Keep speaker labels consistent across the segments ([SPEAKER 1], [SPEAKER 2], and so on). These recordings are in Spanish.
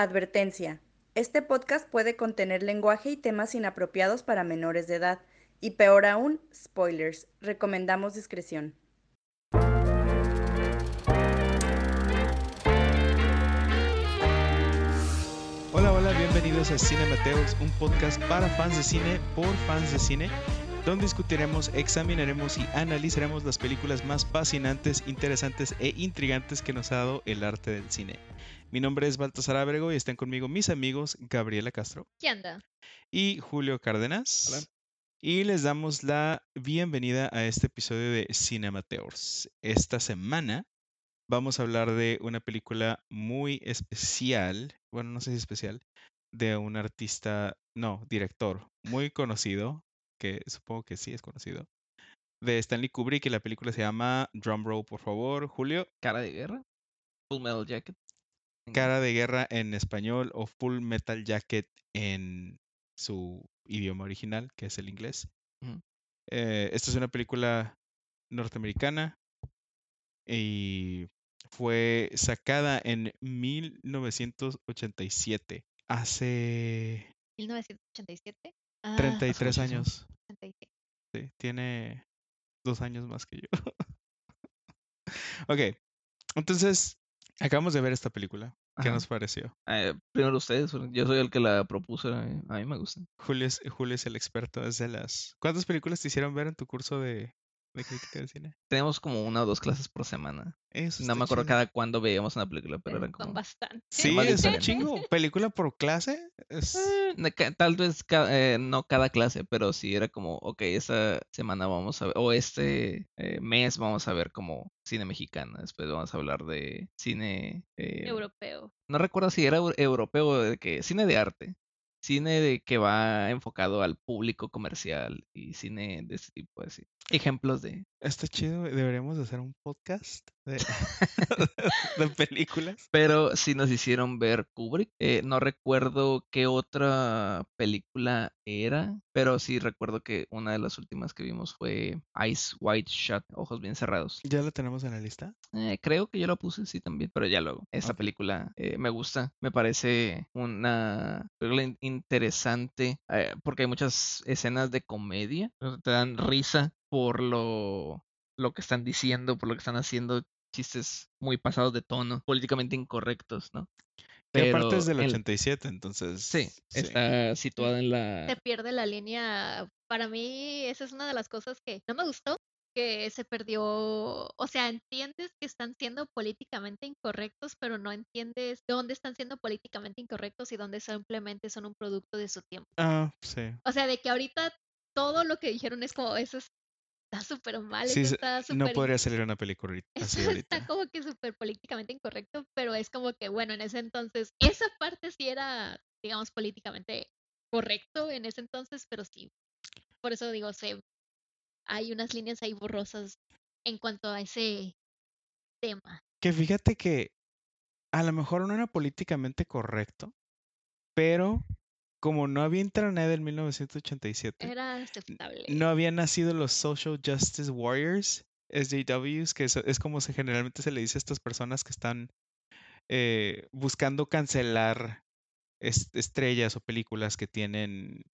[SPEAKER 1] Advertencia. Este podcast puede contener lenguaje y temas inapropiados para menores de edad. Y peor aún, spoilers. Recomendamos discreción.
[SPEAKER 2] Hola, hola, bienvenidos a Cinemateurs, un podcast para fans de cine por fans de cine, donde discutiremos, examinaremos y analizaremos las películas más fascinantes, interesantes e intrigantes que nos ha dado el arte del cine. Mi nombre es Baltasar Abrego y están conmigo mis amigos Gabriela Castro
[SPEAKER 3] ¿Qué anda?
[SPEAKER 2] y Julio Cárdenas. Y les damos la bienvenida a este episodio de Cinemateurs. Esta semana vamos a hablar de una película muy especial, bueno, no sé si especial, de un artista, no, director muy conocido, que supongo que sí es conocido, de Stanley Kubrick y la película se llama Drumroll, por favor, Julio.
[SPEAKER 4] Cara de guerra. Full Metal Jacket.
[SPEAKER 2] Cara de guerra en español o Full Metal Jacket en su idioma original, que es el inglés. Eh, esta es una película norteamericana y fue sacada en 1987, hace
[SPEAKER 3] 1987. Ah,
[SPEAKER 2] 33
[SPEAKER 4] muchísimo.
[SPEAKER 2] años.
[SPEAKER 3] 87.
[SPEAKER 2] Sí, tiene dos años más que yo. ok, entonces acabamos de ver esta película. ¿Qué
[SPEAKER 4] Ajá.
[SPEAKER 2] nos pareció?
[SPEAKER 4] Eh, primero ustedes, yo soy el que la propuso. eh, A mí me gusta.
[SPEAKER 2] Julio es, Julio es el experto, es de las... ¿Cuántas películas te hicieron ver en tu curso de, de crítica de cine?
[SPEAKER 4] Tenemos como una o dos clases por semana.
[SPEAKER 2] Eso
[SPEAKER 4] No me acuerdo
[SPEAKER 2] chido.
[SPEAKER 4] cada cuándo veíamos una película, pero eran como.
[SPEAKER 3] bastante.
[SPEAKER 2] Sí, es un chingo. ¿Película por clase? Es...
[SPEAKER 4] Eh, tal vez eh, no cada clase, pero sí era como, ok, esta semana vamos a ver, o este eh, mes vamos a ver como cine mexicano, después vamos a hablar de cine
[SPEAKER 3] Europeo.
[SPEAKER 4] no recuerdo si era eu- europeo o de que cine de arte, cine de que va enfocado al público comercial y cine de este tipo así. Ejemplos de
[SPEAKER 2] Está chido, deberíamos de hacer un podcast de, de películas.
[SPEAKER 4] pero sí nos hicieron ver Kubrick. Eh, no recuerdo qué otra película era, pero sí recuerdo que una de las últimas que vimos fue Eyes Wide Shut, Ojos Bien Cerrados.
[SPEAKER 2] ¿Ya lo tenemos en la lista?
[SPEAKER 4] Eh, creo que yo la puse, sí, también, pero ya luego. Esta película eh, me gusta, me parece una película in- interesante eh, porque hay muchas escenas de comedia, te dan risa por lo, lo que están diciendo, por lo que están haciendo, chistes muy pasados de tono, políticamente incorrectos, ¿no?
[SPEAKER 2] Que aparte es del
[SPEAKER 4] el-
[SPEAKER 2] 87, entonces...
[SPEAKER 4] Sí, está situada en la...
[SPEAKER 3] Se pierde la línea. Para mí, esa es una de las cosas que no me gustó. Que se perdió. O sea, entiendes que están siendo políticamente incorrectos, pero no entiendes dónde están siendo políticamente incorrectos y dónde simplemente son un producto de su tiempo.
[SPEAKER 2] Ah, sí.
[SPEAKER 3] O sea, de que ahorita todo lo que dijeron es como, eso está súper mal,
[SPEAKER 2] Sí,
[SPEAKER 3] está
[SPEAKER 2] no podría salir una película ahorita- así ahorita.
[SPEAKER 3] está como que súper políticamente incorrecto, pero es como que, bueno, en ese entonces, esa parte sí era, digamos, políticamente correcto en ese entonces, pero sí, por eso digo, se, hay unas líneas ahí borrosas en cuanto a ese tema.
[SPEAKER 2] Que fíjate que a lo mejor no era políticamente correcto, pero como no había internet en 1987,
[SPEAKER 3] Era aceptable.
[SPEAKER 2] no habían nacido los Social Justice Warriors, SJWs, que es, es como se generalmente se le dice a estas personas que están eh, buscando cancelar es- estrellas o películas que tienen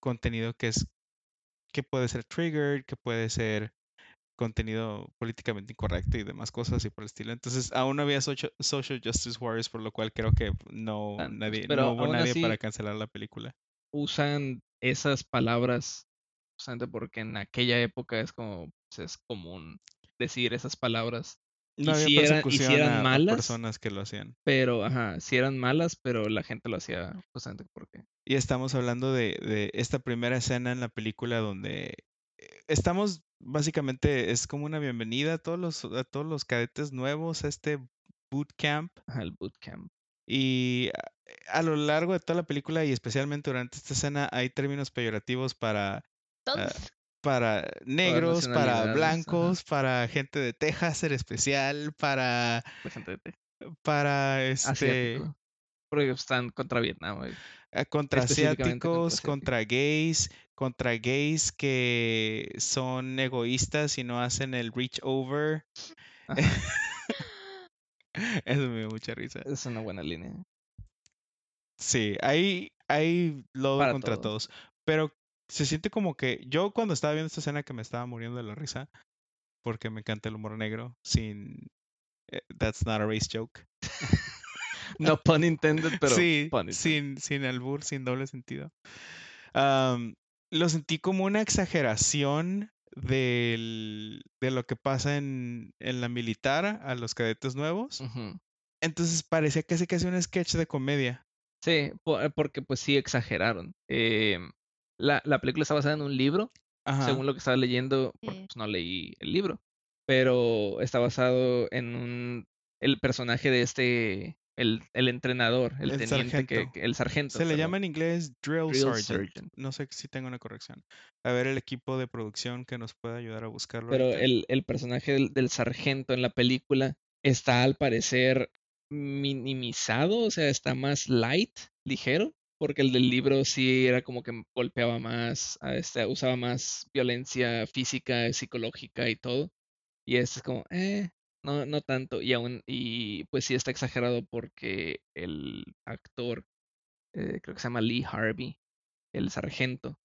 [SPEAKER 2] contenido que es que puede ser triggered, que puede ser contenido políticamente incorrecto y demás cosas y por el estilo. Entonces, aún no había socio- social justice warriors, por lo cual creo que no
[SPEAKER 4] Tantos,
[SPEAKER 2] nadie,
[SPEAKER 4] pero
[SPEAKER 2] no hubo nadie para cancelar la película.
[SPEAKER 4] usan esas palabras justamente porque en aquella época es como pues, es común decir esas palabras
[SPEAKER 2] No
[SPEAKER 4] Y si y si eran
[SPEAKER 2] a- a,
[SPEAKER 4] malas,
[SPEAKER 2] personas que lo hacían.
[SPEAKER 4] pero ajá sí eran malas pero la gente lo hacía justamente porque
[SPEAKER 2] Y estamos hablando de, de esta primera escena en la película donde estamos básicamente es como una bienvenida a todos los a todos los cadetes nuevos a este bootcamp
[SPEAKER 4] el bootcamp
[SPEAKER 2] y a, a lo largo de toda la película y especialmente durante esta escena hay términos peyorativos para
[SPEAKER 3] Todos,
[SPEAKER 2] para negros, para
[SPEAKER 4] ajá.
[SPEAKER 2] blancos, para gente de Texas en especial, para
[SPEAKER 4] la gente de Texas,
[SPEAKER 2] para este
[SPEAKER 4] asiático. Porque están contra Vietnam
[SPEAKER 2] eh, contra asiáticos. contra gays, contra gays que son egoístas y no hacen el reach over. Eso me dio mucha risa.
[SPEAKER 4] es una buena línea
[SPEAKER 2] Sí, hay, hay lodo
[SPEAKER 4] Para
[SPEAKER 2] contra
[SPEAKER 4] todo.
[SPEAKER 2] todos. Pero se siente como que yo cuando estaba viendo esta escena que me estaba muriendo de la risa, porque me encanta el humor negro, sin... eh, That's not a race joke.
[SPEAKER 4] No pun intended, pero
[SPEAKER 2] sí,
[SPEAKER 4] pun intended.
[SPEAKER 2] sin, sin albur, sin doble sentido. Am, lo sentí como una exageración del- de lo que pasa en, en la militar a los cadetes nuevos. Entonces parecía casi casi un sketch de comedia.
[SPEAKER 4] Sí, eh, porque pues sí exageraron. Em, la, la película está basada en un libro,
[SPEAKER 2] Ajá.
[SPEAKER 4] según lo que estaba leyendo, porque, pues no leí el libro, pero está basado en un el personaje de este el, el entrenador, el,
[SPEAKER 2] El
[SPEAKER 4] teniente que,
[SPEAKER 2] sargento.
[SPEAKER 4] que- el sargento.
[SPEAKER 2] Se le llama en inglés drill,
[SPEAKER 4] Drill
[SPEAKER 2] sergeant.
[SPEAKER 4] sergeant.
[SPEAKER 2] No sé si tengo una corrección. A ver el equipo de producción que nos pueda ayudar a buscarlo.
[SPEAKER 4] Pero el, el personaje del, del sargento en la película está al parecer minimizado, o sea, está más light, ligero, porque el del libro sí era como que golpeaba más, este, usaba más violencia física, psicológica y todo. Y este es como, eh, no, no tanto. Y aún, y pues sí está exagerado porque el actor, eh, creo que se llama Lee Harvey, el sargento,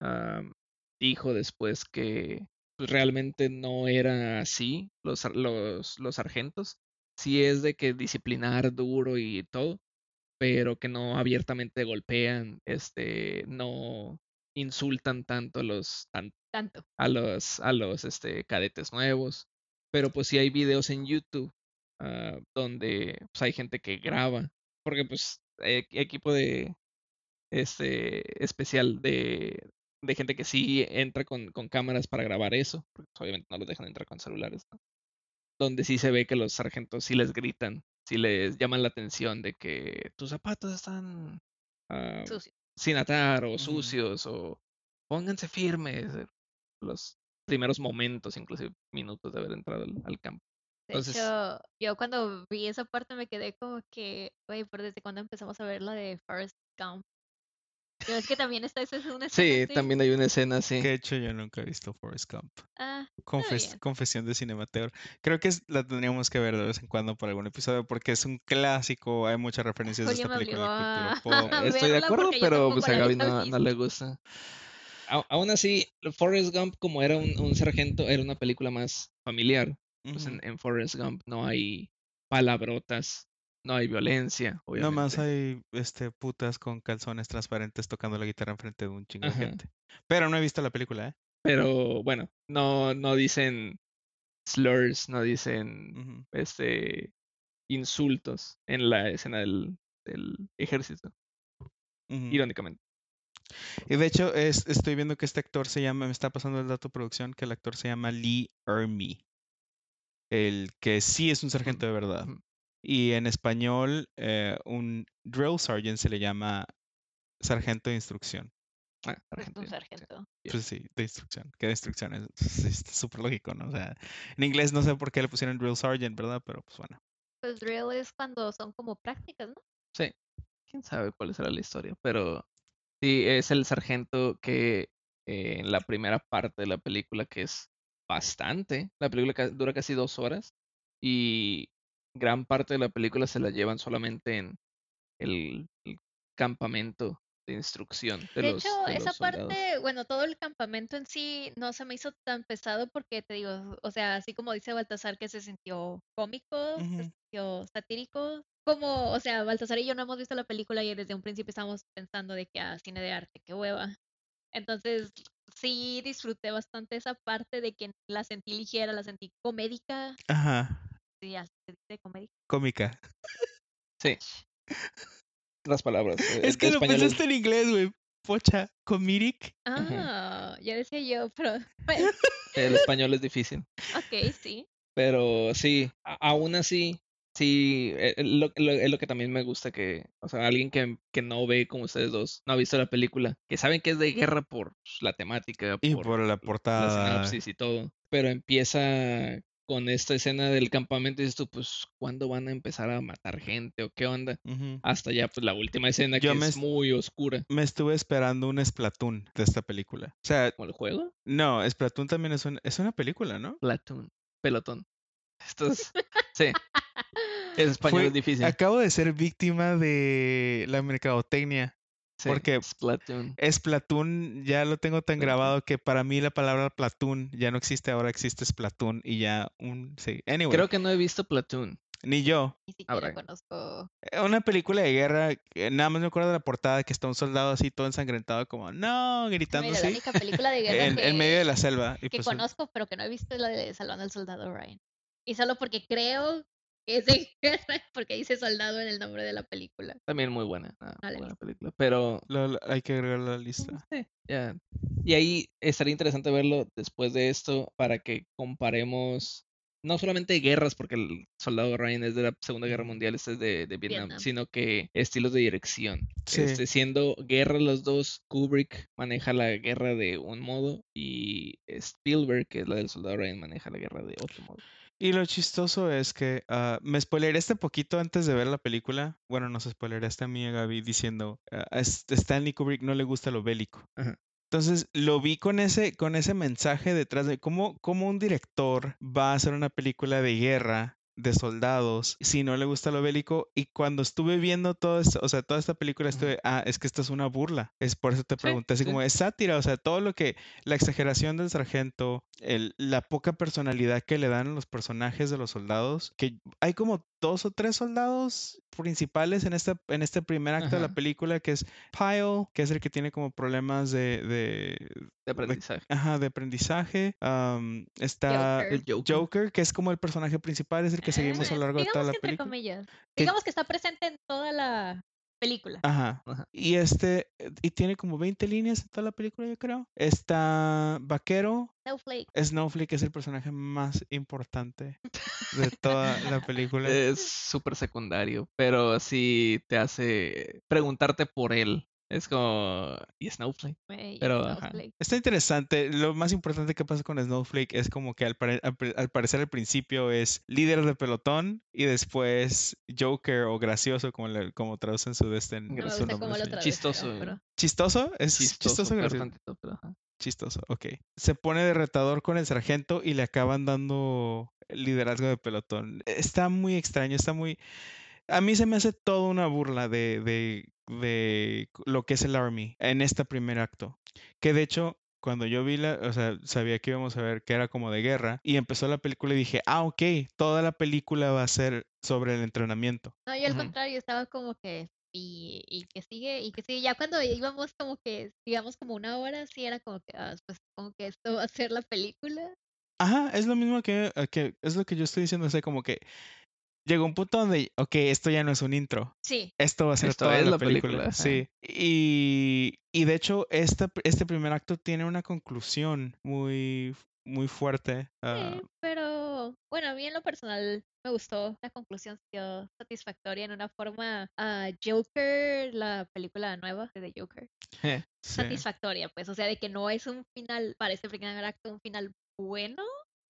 [SPEAKER 4] am, dijo después que pues, realmente no era así los, los, los sargentos. Sí es de que disciplinar duro y todo, pero que no abiertamente golpean, este, no insultan tanto a los, tan-
[SPEAKER 3] Tanto.
[SPEAKER 4] a los, a los este, cadetes nuevos. Pero pues sí hay videos en YouTube ah, donde pues, hay gente que graba. Porque pues e- equipo de este especial de, de gente que sí entra con, con cámaras para grabar eso. Porque pues, obviamente no los dejan entrar con celulares, ¿no? Donde sí se ve que los sargentos sí les gritan, sí les llaman la atención de que tus zapatos están ah, sin atar o sucios o pónganse firmes. eh, Los primeros momentos, inclusive minutos de haber entrado al, al campo.
[SPEAKER 3] De hecho, yo cuando vi esa parte me quedé como que, güey, pero desde cuando empezamos a ver la de Forrest Gump. Pero es que también esta esa es una
[SPEAKER 4] Sí,
[SPEAKER 3] escena así.
[SPEAKER 4] también hay una escena así.
[SPEAKER 2] Que de hecho yo nunca he visto Forrest Gump.
[SPEAKER 3] Ah,
[SPEAKER 2] Confes-
[SPEAKER 3] bien.
[SPEAKER 2] confesión de Cinemateur. Creo que es- la tendríamos que ver de vez en cuando por algún episodio porque es un clásico. Hay muchas referencias de esta película
[SPEAKER 3] a
[SPEAKER 4] Estoy de acuerdo, pero pues a Gaby no le gusta. Aún así, Forrest Gump, como era un, un sargento, era una película más familiar. Pues en, en Forrest Gump no hay palabrotas, no hay violencia, obviamente.
[SPEAKER 2] Nomás hay este, putas con calzones transparentes tocando la guitarra enfrente de un chingo de gente. Pero no he visto la película, ¿eh?
[SPEAKER 4] Pero bueno, no, no dicen slurs, no dicen este insultos en la escena del, del ejército, irónicamente.
[SPEAKER 2] Y de hecho, es, estoy viendo que este actor se llama, me está pasando el dato de producción, que el actor se llama Lee Ermey. El que sí es un sargento de verdad. Y en español, eh, un drill sergeant se le llama sargento de instrucción.
[SPEAKER 4] Ah, sargento,
[SPEAKER 3] un sargento.
[SPEAKER 2] Pues sí, de instrucción. ¿Qué de instrucción? Es súper lógico, ¿no? O sea, en inglés no sé por qué le pusieron drill sergeant, ¿verdad? Pero pues bueno.
[SPEAKER 3] Pues drill es cuando son como prácticas, ¿no?
[SPEAKER 4] Sí, quién sabe cuál será la historia, pero sí, es el sargento que eh, en la primera parte de la película, que es bastante, la película dura casi dos horas y gran parte de la película se la llevan solamente en el, el campamento de instrucción de,
[SPEAKER 3] De
[SPEAKER 4] los,
[SPEAKER 3] hecho,
[SPEAKER 4] de
[SPEAKER 3] esa
[SPEAKER 4] los
[SPEAKER 3] parte, bueno, todo el campamento en sí no se me hizo tan pesado porque te digo, o sea, así como dice Baltasar que se sintió cómico,
[SPEAKER 2] Ujú.
[SPEAKER 3] Satírico, como, o sea, Baltasar y yo no hemos visto la película y desde un principio estábamos pensando de que, ah, cine de arte, qué hueva. Entonces, sí disfruté bastante esa parte de que la sentí ligera, la sentí comédica,
[SPEAKER 2] Ajá.
[SPEAKER 3] sí, ya se dice comédica.
[SPEAKER 2] Cómica.
[SPEAKER 4] Sí, las palabras. eh,
[SPEAKER 2] Es que lo pensaste en inglés, güey. Pocha, comedic.
[SPEAKER 3] Ah, ya decía yo, pero, bueno,
[SPEAKER 4] el español es difícil.
[SPEAKER 3] ok, sí.
[SPEAKER 4] Pero sí, aún así, sí, eh, eh, lo, es lo que también me gusta que, o sea, alguien que, que no ve como ustedes dos, no ha visto la película, que saben que es de guerra por la temática,
[SPEAKER 2] Y
[SPEAKER 4] por
[SPEAKER 2] por la
[SPEAKER 4] la
[SPEAKER 2] portada.
[SPEAKER 4] sinopsis y todo, pero empieza con esta escena del campamento y dices tú, pues, ¿cuándo van a empezar a matar gente o qué onda? Hasta ya, pues, la última escena
[SPEAKER 2] Yo
[SPEAKER 4] que es muy oscura,
[SPEAKER 2] Me estuve esperando un Splatoon de esta película. O sea,
[SPEAKER 4] como el juego,
[SPEAKER 2] no, Splatoon también es, un- es una película, ¿no?
[SPEAKER 4] Platoon, pelotón. Estos, sí, En español
[SPEAKER 2] Fue-
[SPEAKER 4] es difícil.
[SPEAKER 2] Acabo de ser víctima de la mercadotecnia.
[SPEAKER 4] Sí,
[SPEAKER 2] porque-
[SPEAKER 4] Splatoon.
[SPEAKER 2] Splatoon ya lo tengo tan
[SPEAKER 4] Splatoon.
[SPEAKER 2] grabado que para mí la palabra Platoon ya no existe, ahora existe Splatoon y ya un... Sí. Anyway,
[SPEAKER 4] Creo que no he visto Platoon.
[SPEAKER 2] ni yo.
[SPEAKER 3] Ni siquiera conozco.
[SPEAKER 2] Eh, Una película de guerra, eh, nada más me acuerdo de la portada que está un soldado así todo ensangrentado como no, gritando
[SPEAKER 3] Mira, la única película de guerra
[SPEAKER 2] en,
[SPEAKER 3] que,
[SPEAKER 2] en medio de la selva. Y
[SPEAKER 3] que
[SPEAKER 2] pues,
[SPEAKER 3] conozco, pero que no he visto es la de Salvando al Soldado Ryan. Y solo porque creo que es de guerra, porque dice soldado en el nombre de la película.
[SPEAKER 4] También muy buena. ah, buena película. Pero
[SPEAKER 2] lo- lo- hay que agregarlo a la lista.
[SPEAKER 4] Sí, ya. Y ahí estaría interesante verlo después de esto para que comparemos no solamente guerras, porque el soldado Ryan es de la Segunda Guerra Mundial, este es de, de Vietnam,
[SPEAKER 3] Vietnam.
[SPEAKER 4] sino que estilos de dirección.
[SPEAKER 2] Sí.
[SPEAKER 4] Este, siendo guerra los dos, Kubrick maneja la guerra de un modo y Spielberg, que es la del soldado Ryan, maneja la guerra de otro modo.
[SPEAKER 2] Y lo chistoso es que ah, me spoileré un poquito antes de ver la película. Bueno, nos spoileraste a mí, a Gaby, diciendo ah, a Est- Stanley Kubrick no le gusta lo bélico.
[SPEAKER 4] Ajá.
[SPEAKER 2] Entonces lo vi con ese, con ese mensaje detrás de cómo, cómo un director va a hacer una película de guerra de soldados si no le gusta lo bélico y cuando estuve viendo todo esto, o sea, toda esta película estuve, ah, es que esto es una burla, es por eso te
[SPEAKER 4] Sí,
[SPEAKER 2] pregunté así
[SPEAKER 4] sí.
[SPEAKER 2] como es sátira, o sea, todo lo que, la exageración del sargento, el, la poca personalidad que le dan a los personajes de los soldados, que hay como dos o tres soldados principales en este, en este primer acto de la película, que es Pyle, que es el que tiene como problemas de, de,
[SPEAKER 4] De aprendizaje.
[SPEAKER 2] ajá, de aprendizaje. está
[SPEAKER 3] Joker.
[SPEAKER 4] El Joker.
[SPEAKER 2] Joker, que es como el personaje principal, es el que seguimos a lo largo de toda la
[SPEAKER 3] que
[SPEAKER 2] película.
[SPEAKER 3] comillas. Digamos que está presente en toda la película.
[SPEAKER 2] Ajá.
[SPEAKER 4] Ajá.
[SPEAKER 2] Y este, eh, y tiene como 20 líneas en toda la película, yo creo. Está Vaquero.
[SPEAKER 3] Snowflake.
[SPEAKER 2] Snowflake es el personaje más importante de toda la película.
[SPEAKER 4] Es súper secundario, pero sí te hace preguntarte por él. Es como. ¿Y Snowflake? Pero, ajá.
[SPEAKER 2] Está interesante. Lo más importante que pasa con Snowflake es como que al, pare- al parecer al principio es líder de pelotón y después Joker o gracioso, como, le- como traducen su destino.
[SPEAKER 3] No
[SPEAKER 4] Su nombre, Chistoso,
[SPEAKER 3] pero-
[SPEAKER 2] ¿Chistoso? Es
[SPEAKER 4] Chistoso,
[SPEAKER 2] chistoso,
[SPEAKER 4] peor
[SPEAKER 2] gracioso.
[SPEAKER 4] tantito, pero, ajá.
[SPEAKER 2] Chistoso, ok. Se pone de retador con el sargento y le acaban dando liderazgo de pelotón. Está muy extraño, está muy... A mí se me hace toda una burla de, de, de lo que es el Army en este primer acto. Que de hecho, cuando yo vi la, o sea, sabía que íbamos a ver que era como de guerra y empezó la película y dije, ah, ok, toda la película va a ser sobre el entrenamiento.
[SPEAKER 3] No, yo al
[SPEAKER 4] Ujú.
[SPEAKER 3] contrario, estaba como que. Y, y que sigue, y que sigue. Ya cuando íbamos como que, digamos, como una hora, sí era como que, ah, pues como que esto va a ser la película.
[SPEAKER 2] Ajá, es lo mismo que, eh, que es lo que yo estoy diciendo, o sea, como que llegó un punto donde, ok, esto ya no es un intro.
[SPEAKER 3] Sí,
[SPEAKER 2] Esto va a ser
[SPEAKER 4] Esto
[SPEAKER 2] toda
[SPEAKER 4] es
[SPEAKER 2] la,
[SPEAKER 4] la
[SPEAKER 2] película. Sí. Y, y de hecho, esta, este primer acto tiene una conclusión muy, muy fuerte. ah,
[SPEAKER 3] sí, pero bueno, a mí en lo personal me gustó. La conclusión sido satisfactoria en una forma. ah, Joker, la película nueva de The Joker,
[SPEAKER 4] Eh,
[SPEAKER 2] sí.
[SPEAKER 3] satisfactoria, pues. O sea, de que no es un final, para este primer acto, un final bueno,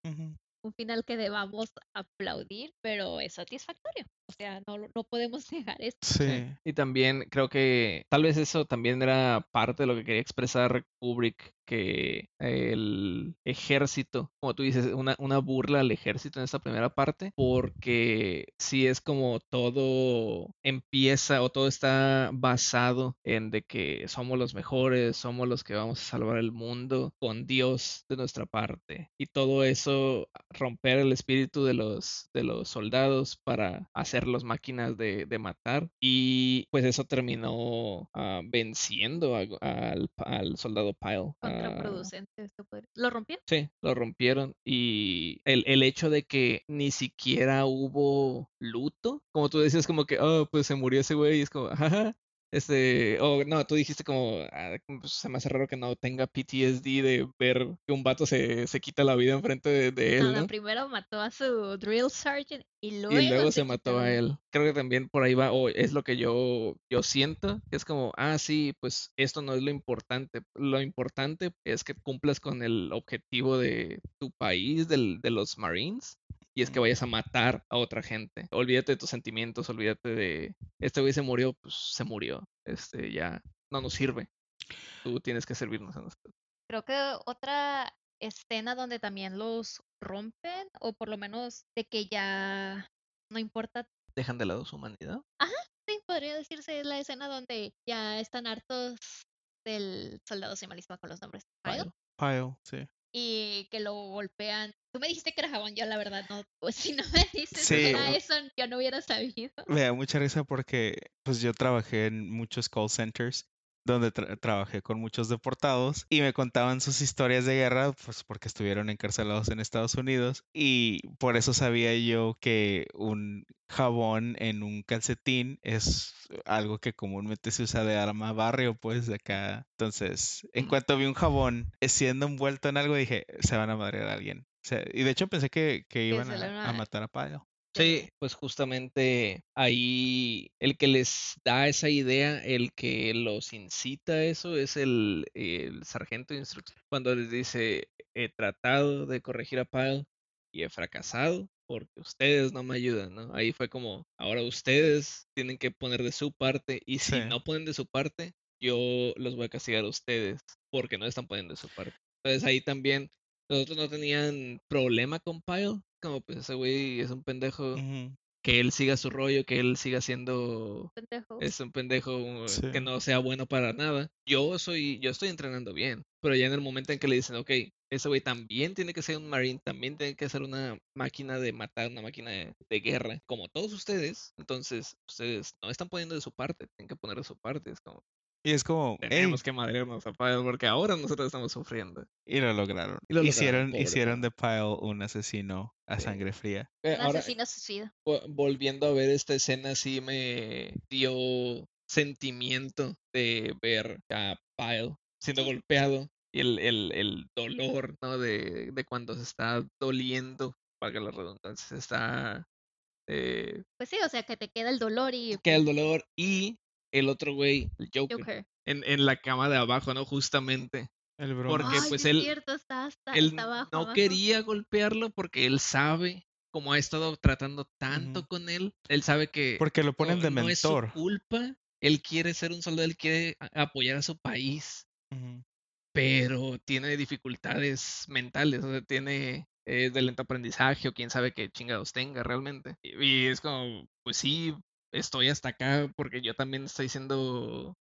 [SPEAKER 2] Ujú.
[SPEAKER 3] Un final que debamos aplaudir, pero es satisfactorio. O sea, no, no podemos negar esto.
[SPEAKER 2] Sí.
[SPEAKER 4] Y también creo que tal vez eso también era parte de lo que quería expresar Kubrick, que el ejército, como tú dices, una, una burla al ejército en esta primera parte, porque si es como todo empieza o todo está basado en de que somos los mejores, somos los que vamos a salvar el mundo con Dios de nuestra parte. Y todo eso romper el espíritu de los, de los soldados para hacerlos máquinas de, de matar. Y pues eso terminó ah, venciendo a- al, al soldado Pyle. Ah,
[SPEAKER 3] Contraproducente. esto ¿Lo rompió?
[SPEAKER 4] Sí, lo rompieron y el, el hecho de que ni siquiera hubo luto, como tú decías, como que, oh, pues se murió ese güey, y es como, ajá, este, o no, tú dijiste como, "Ah, pues, se me hace raro que no tenga PTSD de ver que un vato se, se quita la vida enfrente de, él,
[SPEAKER 3] no,
[SPEAKER 4] ¿no?
[SPEAKER 3] primero mató a su drill sergeant y luego,
[SPEAKER 4] Y luego se mató a él. Creo que también por ahí va, o es lo que yo, yo siento, que es como, ah, sí, pues esto no es lo importante. Lo importante es que cumplas con el objetivo de tu país, del, de los Marines, y es que vayas a matar a otra gente. Olvídate de tus sentimientos, olvídate de, este güey se murió, pues se murió. Este, ya no nos sirve. Tú tienes que servirnos a nosotros.
[SPEAKER 3] Creo que otra escena donde también los rompen, o por lo menos de que ya no importa
[SPEAKER 4] dejan de lado su humanidad.
[SPEAKER 3] Sí, podría decirse es la escena donde ya están hartos del soldado se malísima con los nombres. Pyle,
[SPEAKER 4] Pyle.
[SPEAKER 2] Pile, sí.
[SPEAKER 3] Y que lo golpean. Tú me dijiste que era jabón, yo la verdad no. Pues si no me dices
[SPEAKER 2] Sí,
[SPEAKER 3] que era eso, yo no hubiera sabido.
[SPEAKER 2] Me da mucha risa porque pues yo trabajé en muchos call centers donde tra- trabajé con muchos deportados y me contaban sus historias de guerra pues porque estuvieron encarcelados en Estados Unidos y por eso sabía yo que un jabón en un calcetín es algo que comúnmente se usa de arma barrio pues de acá. Entonces, en
[SPEAKER 4] Mm.
[SPEAKER 2] cuanto vi un jabón siendo envuelto en algo dije, se van a madrear a alguien. O sea, y de hecho pensé que, que iban a, a matar a Pyle.
[SPEAKER 4] Sí, pues justamente ahí el que les da esa idea, el que los incita a eso es el, el sargento de instrucción. Cuando les dice, he tratado de corregir a Pyle y he fracasado porque ustedes no me ayudan, ¿no? Ahí fue como, ahora ustedes tienen que poner de su parte y si
[SPEAKER 2] Sí.
[SPEAKER 4] no ponen de su parte, yo los voy a castigar a ustedes porque no están poniendo de su parte. Entonces ahí también los otros no tenían problema con Pyle, como pues ese güey es un pendejo que él siga su rollo, que él siga siendo
[SPEAKER 3] Pendejo.
[SPEAKER 4] es un pendejo
[SPEAKER 2] Sí.
[SPEAKER 4] que no sea bueno para nada. Yo soy, yo estoy entrenando bien, pero ya en el momento en que le dicen, ok, ese güey también tiene que ser un marine, también tiene que ser una máquina de matar, una máquina de, de guerra, como todos ustedes, entonces ustedes no están poniendo de su parte, tienen que poner de su parte, es como,
[SPEAKER 2] Y es como,
[SPEAKER 4] tenemos que madrearnos a Pyle porque ahora nosotros estamos sufriendo.
[SPEAKER 2] y lo lograron.
[SPEAKER 4] Y lo lograron,
[SPEAKER 2] hicieron
[SPEAKER 4] pobre
[SPEAKER 2] hicieron
[SPEAKER 4] Pyle.
[SPEAKER 2] de Pyle un asesino a
[SPEAKER 4] Sí.
[SPEAKER 2] sangre fría.
[SPEAKER 4] Eh,
[SPEAKER 3] Un
[SPEAKER 4] ahora,
[SPEAKER 3] asesino suicida.
[SPEAKER 4] vo- volviendo a ver esta escena, sí me dio sentimiento de ver a Pyle siendo
[SPEAKER 3] Sí.
[SPEAKER 4] golpeado y el, el, el dolor, ¿no? De, de cuando se está doliendo, valga la redundancia, se está... Eh,
[SPEAKER 3] Pues sí, o sea, que te queda el dolor y
[SPEAKER 4] queda el dolor y el otro güey, el Joker,
[SPEAKER 3] Joker.
[SPEAKER 4] En, en la cama de abajo, ¿no? Justamente.
[SPEAKER 2] El broma.
[SPEAKER 4] Porque,
[SPEAKER 3] Ay,
[SPEAKER 4] pues,
[SPEAKER 3] es
[SPEAKER 4] él-
[SPEAKER 3] cierto, está, está,
[SPEAKER 4] él
[SPEAKER 3] está abajo,
[SPEAKER 4] no
[SPEAKER 3] abajo.
[SPEAKER 4] quería golpearlo porque él sabe, como ha estado tratando tanto con él, él sabe que
[SPEAKER 2] Porque lo ponen
[SPEAKER 4] no,
[SPEAKER 2] de
[SPEAKER 4] no es su
[SPEAKER 2] mentor.
[SPEAKER 4] culpa. Él quiere ser un soldado, él quiere apoyar a su país, pero tiene dificultades mentales, o sea, tiene eh, de lento aprendizaje o quién sabe qué chingados tenga realmente. Y, y es como, pues sí, estoy hasta acá porque yo también estoy siendo...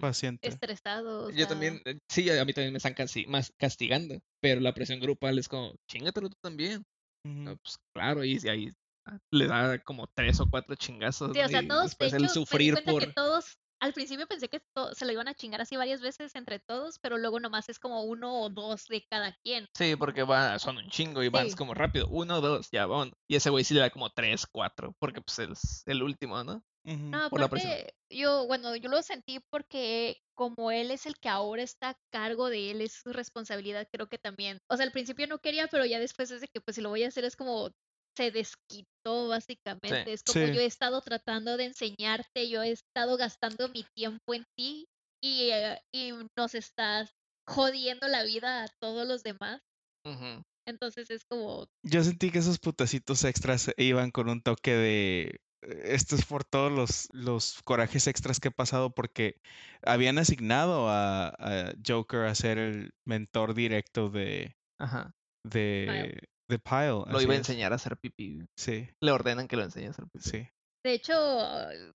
[SPEAKER 2] Paciente.
[SPEAKER 3] Estresado. o
[SPEAKER 4] yo
[SPEAKER 3] sea,
[SPEAKER 4] también, eh, sí, a mí también me están casi, más castigando, pero la presión grupal es como, chingatelo tú también. No,
[SPEAKER 2] Ujú.
[SPEAKER 4] pues claro, y ahí ah, le da como tres o cuatro chingazos.
[SPEAKER 3] Sí, o sea, todos, de hecho,
[SPEAKER 4] el
[SPEAKER 3] me di
[SPEAKER 4] sufrir por...
[SPEAKER 3] que todos, al principio pensé que se lo iban a chingar así varias veces entre todos, pero luego nomás es como uno o dos de cada quien.
[SPEAKER 4] Sí, porque va, son un chingo y van
[SPEAKER 3] Sí.
[SPEAKER 4] como rápido. Uno, dos, ya van. Y ese güey sí le da como tres, cuatro, porque pues es el último, ¿no?
[SPEAKER 3] No,
[SPEAKER 4] Por la presión.
[SPEAKER 3] aparte, yo, bueno, yo lo sentí porque como él es el que ahora está a cargo de él, es su responsabilidad, creo que también. O sea, al principio no quería, pero ya después es de que pues si lo voy a hacer es como se desquitó básicamente. Es como
[SPEAKER 2] Sí.
[SPEAKER 3] yo he estado tratando de enseñarte, yo he estado gastando mi tiempo en ti y, eh, y nos estás jodiendo la vida a todos los demás. Entonces es como,
[SPEAKER 2] Yo sentí que esos putacitos extras iban con un toque de. "Eh, Esto es por todos los, los corajes extras que he pasado porque habían asignado a, a Joker a ser el mentor directo de,
[SPEAKER 4] Ajá.
[SPEAKER 2] de, de Pyle.
[SPEAKER 4] Lo iba a
[SPEAKER 2] es.
[SPEAKER 4] enseñar a hacer pipí.
[SPEAKER 2] Sí,
[SPEAKER 4] Le ordenan que lo enseñe a hacer pipí.
[SPEAKER 2] sí.
[SPEAKER 3] De hecho,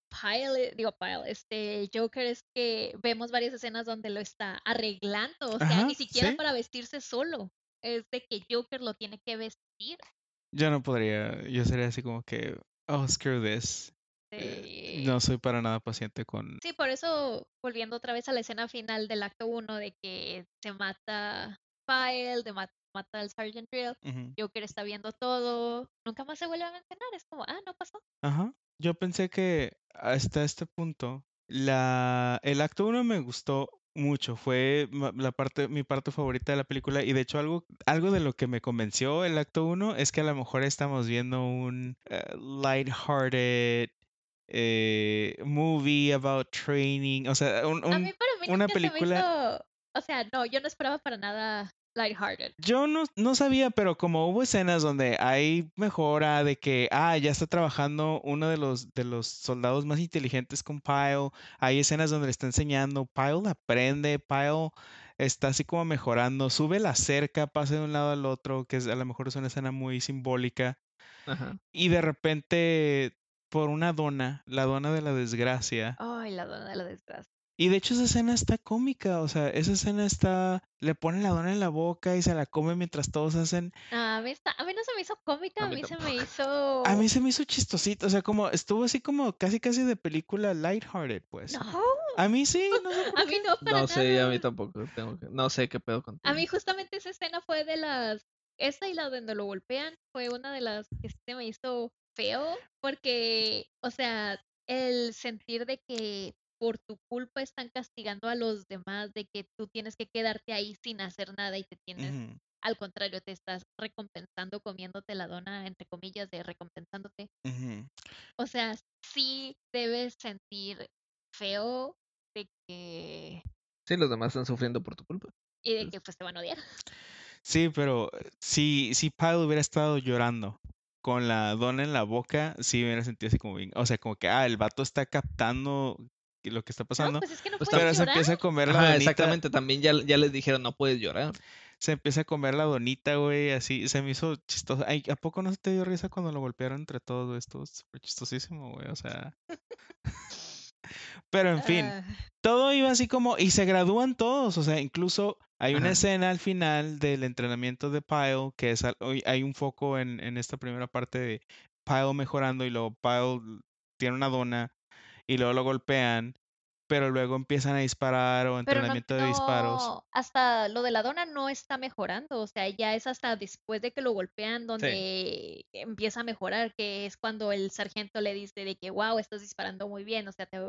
[SPEAKER 3] Pyle, digo Pyle, este Joker es que vemos varias escenas donde lo está arreglando, o sea,
[SPEAKER 2] Ajá,
[SPEAKER 3] ni siquiera
[SPEAKER 2] sí.
[SPEAKER 3] para vestirse solo, es de que Joker lo tiene que vestir.
[SPEAKER 2] Yo no podría. Yo sería así como que. Oh, screw this. Eh,
[SPEAKER 3] Eh,
[SPEAKER 2] No soy para nada paciente con.
[SPEAKER 3] Sí, por eso, volviendo otra vez a la escena final del acto 1 de que se mata Pyle, de mata al Sergeant Drill,
[SPEAKER 2] Ujú.
[SPEAKER 3] Joker está viendo todo, nunca más se vuelve a mencionar, es como, ah, no pasó.
[SPEAKER 2] Ajá. Yo pensé que hasta este punto, la, el acto uno me gustó mucho. Fue la parte, mi parte favorita de la película. Y de hecho, algo, algo de lo que me convenció el acto uno es que a lo mejor estamos viendo un eh, lighthearted eh, movie about training. O sea, un,
[SPEAKER 3] a
[SPEAKER 2] un-
[SPEAKER 3] mí para mí
[SPEAKER 2] una
[SPEAKER 3] nunca se me
[SPEAKER 2] película-
[SPEAKER 3] hizo, o sea, no, yo no esperaba para nada lighthearted.
[SPEAKER 2] Yo no, no sabía, pero como hubo escenas donde hay mejora de que, ah, ya está trabajando uno de los, de los soldados más inteligentes con Pyle, hay escenas donde le está enseñando, Pyle aprende, Pyle está así como mejorando, sube la cerca, pasa de un lado al otro, que es, a lo mejor es una escena muy simbólica,
[SPEAKER 4] Ajá.
[SPEAKER 2] y de repente por una dona, la dona de la desgracia.
[SPEAKER 3] Ay, la dona de la desgracia.
[SPEAKER 2] Y de hecho esa escena está cómica, o sea, esa escena está, le pone la dona en la boca y se la come mientras todos hacen...
[SPEAKER 3] A mí, está- a mí no se me hizo cómica,
[SPEAKER 4] A
[SPEAKER 3] a
[SPEAKER 4] mí
[SPEAKER 3] se me hizo...
[SPEAKER 2] A mí se me hizo chistosito, o sea, como estuvo así como casi casi de película lighthearted, pues.
[SPEAKER 3] No,
[SPEAKER 2] A mí sí, no sé por
[SPEAKER 3] a mí no para
[SPEAKER 4] No sé, a mí tampoco. Tengo que- no sé qué pedo contigo.
[SPEAKER 3] A mí justamente esa escena fue de las... Esa y la donde lo golpean fue una de las que se me hizo feo porque, o sea, el sentir de que por tu culpa están castigando a los demás, de que tú tienes que quedarte ahí sin hacer nada y te tienes, al contrario, te estás recompensando comiéndote la dona, entre comillas, de recompensándote. O sea, sí debes sentir feo de que...
[SPEAKER 4] Sí, los demás están sufriendo por tu culpa.
[SPEAKER 3] Y de que pues te van a odiar.
[SPEAKER 2] Sí, pero eh, si, si Pyle hubiera estado llorando con la dona en la boca, sí me hubiera sentido así como bien, o sea, como que, ah, el vato está captando lo que está
[SPEAKER 3] No,
[SPEAKER 2] pasando,
[SPEAKER 3] pues es que no
[SPEAKER 4] Pues
[SPEAKER 2] pero se
[SPEAKER 3] llorar.
[SPEAKER 2] empieza a comer la
[SPEAKER 4] Ajá,
[SPEAKER 2] donita,
[SPEAKER 4] exactamente. También ya, ya les dijeron, no puedes llorar.
[SPEAKER 2] se empieza a comer la donita, güey, así, se me hizo chistoso. Ay, ¿a poco no se te dio risa cuando lo golpearon entre todos? Estuvo súper chistosísimo, güey, o sea... Pero en fin,
[SPEAKER 3] Ah,
[SPEAKER 2] todo iba así como, y se gradúan todos, o sea, incluso hay una
[SPEAKER 4] Ajá.
[SPEAKER 2] escena al final del entrenamiento de Pyle, que es, hay un foco en, en esta primera parte de Pyle mejorando y luego Pyle tiene una dona y luego lo golpean, pero luego empiezan a disparar o
[SPEAKER 3] no,
[SPEAKER 2] entrenamiento de disparos.
[SPEAKER 3] no, hasta lo de la dona no está mejorando, o sea, ya es hasta después de que lo golpean donde empieza a mejorar, que es cuando el sargento le dice de que, wow, estás disparando muy bien, o sea, te,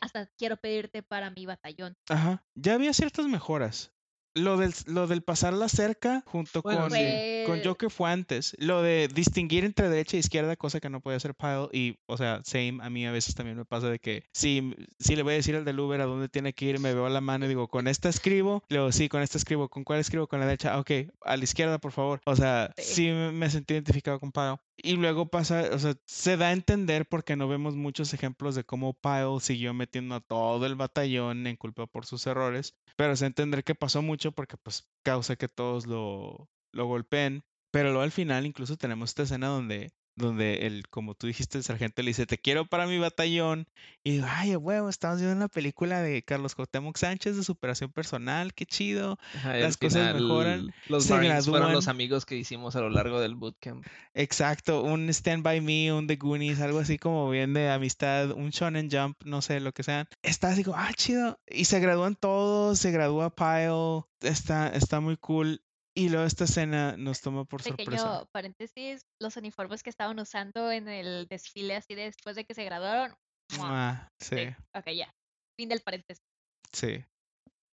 [SPEAKER 3] hasta quiero pedirte para mi batallón.
[SPEAKER 2] Ajá, ya había ciertas mejoras. Lo del, lo del pasar la cerca junto
[SPEAKER 4] Bueno,
[SPEAKER 2] con,
[SPEAKER 4] sí.
[SPEAKER 2] con
[SPEAKER 3] Fue-
[SPEAKER 2] Joker fue antes. Lo de distinguir entre derecha e izquierda, cosa que no puede hacer Pyle. Y, o sea, same, a mí a veces también me pasa de que si, si le voy a decir al del Uber a dónde tiene que ir, me veo la mano y digo, con esta escribo. Luego, sí, con esta escribo. ¿Con cuál escribo? Con la derecha. Ah, Ok, a la izquierda, por favor. O sea,
[SPEAKER 3] Sí.
[SPEAKER 2] sí me me sentí identificado con Pyle. Y luego pasa, o sea, se da a entender porque no vemos muchos ejemplos de cómo Pyle siguió metiendo a todo el batallón en culpa por sus errores. Pero se entender que pasó mucho porque pues causa que todos lo, lo golpeen. Pero luego al final incluso tenemos esta escena donde, donde el, como tú dijiste, el sargento le dice, te quiero para mi batallón. Y digo, ay, huevo, estamos viendo una película de Carlos Cuauhtémoc Sánchez de superación personal, qué chido.
[SPEAKER 4] Ajá,
[SPEAKER 2] Las cosas
[SPEAKER 4] final,
[SPEAKER 2] mejoran,
[SPEAKER 4] Los
[SPEAKER 2] se
[SPEAKER 4] fueron los amigos que hicimos a lo largo del bootcamp.
[SPEAKER 2] Exacto, un Stand By Me, un The Goonies, algo así como bien de amistad, un Shonen Jump, no sé, lo que sean. Está así como, ah, chido. Y se gradúan todos, se gradúa Pyle, está, está muy cool. Y luego esta escena nos toma por sorpresa.
[SPEAKER 3] Pequeño paréntesis, los uniformes que estaban usando en el desfile así de después de que se graduaron.
[SPEAKER 2] Ah, sí,
[SPEAKER 3] Sí, ok, ya. Fin del paréntesis.
[SPEAKER 2] sí,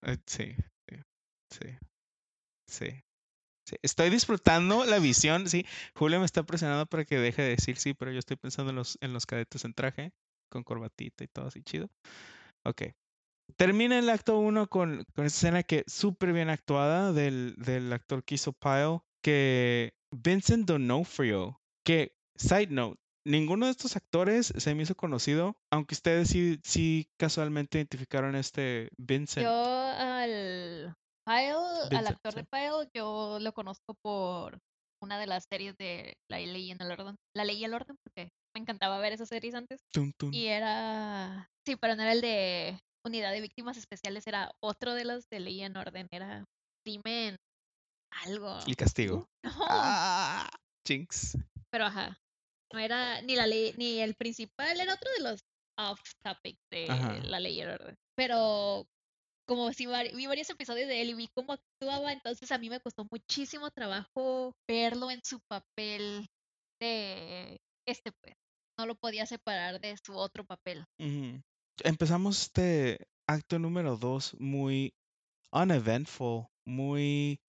[SPEAKER 2] eh, sí, sí, sí, sí. sí. Estoy disfrutando la visión, sí. Julio me está presionando para que deje de decir sí, pero yo estoy pensando en los, en los cadetes en traje, con corbatita y todo así chido. Ok. Termina el acto 1 con, con esta escena que súper bien actuada del, del actor que hizo Pyle, que Vincent D'Onofrio, que, side note, ninguno de estos actores se me hizo conocido, aunque ustedes sí, sí casualmente identificaron a este Vincent.
[SPEAKER 3] Yo al Pyle, al actor de. Pyle, yo lo conozco por una de las series de La Ley y el Orden. La Ley y el Orden, porque me encantaba ver esas series antes. Y era. Sí, pero no era el de Unidad de Víctimas Especiales, era otro de los de Ley en Orden. Era Crimen. Algo.
[SPEAKER 2] El castigo.
[SPEAKER 3] No,
[SPEAKER 2] Ah, Jinx.
[SPEAKER 3] pero ajá. No era ni la ley, ni el principal, era otro de los off topic de
[SPEAKER 2] Ajá.
[SPEAKER 3] la ley el orden. Pero como si vi varios episodios de él y vi cómo actuaba, entonces a mí me costó muchísimo trabajo verlo en su papel de este pues. No lo podía separar de su otro papel.
[SPEAKER 2] Empezamos este acto número 2 muy uneventful, muy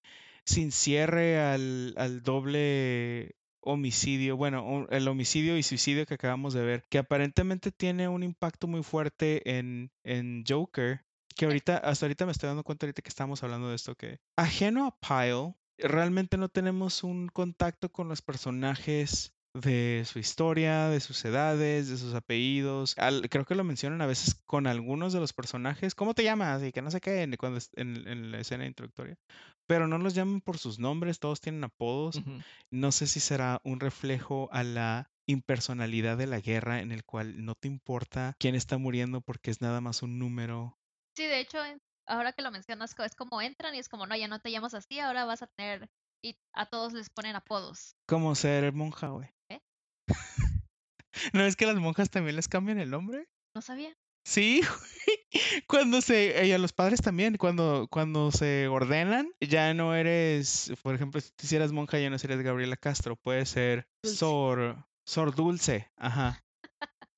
[SPEAKER 2] sin cierre al, al doble homicidio, bueno, el homicidio y suicidio que acabamos de ver, que aparentemente tiene un impacto muy fuerte en, en Joker, que ahorita, hasta ahorita me estoy dando cuenta ahorita que estamos hablando de esto, que ajeno a Pyle, realmente no tenemos un contacto con los personajes de su historia, de sus edades, de sus apellidos. Al- creo que lo mencionan a veces con algunos de los personajes. ¿Cómo te llamas? Y que no sé qué en, cuando, en, en la escena introductoria. Pero no los llaman por sus nombres, todos tienen apodos. No sé si será un reflejo a la impersonalidad de la guerra en el cual no te importa quién está muriendo porque es nada más un número.
[SPEAKER 3] Sí, de hecho, ahora que lo mencionas, es como entran y es como, no, ya no te llamas así, ahora vas a tener, y a todos les ponen apodos.
[SPEAKER 2] Como ser monja, güey. ¿No es que las monjas también les cambian el nombre?
[SPEAKER 3] No sabía.
[SPEAKER 2] Sí, güey. Cuando se, y a los padres también, cuando, cuando se ordenan, ya no eres, por ejemplo, si tú hicieras monja, ya no serías Gabriela Castro, puede ser
[SPEAKER 3] Dulce.
[SPEAKER 2] Sor, Sor Dulce, ajá.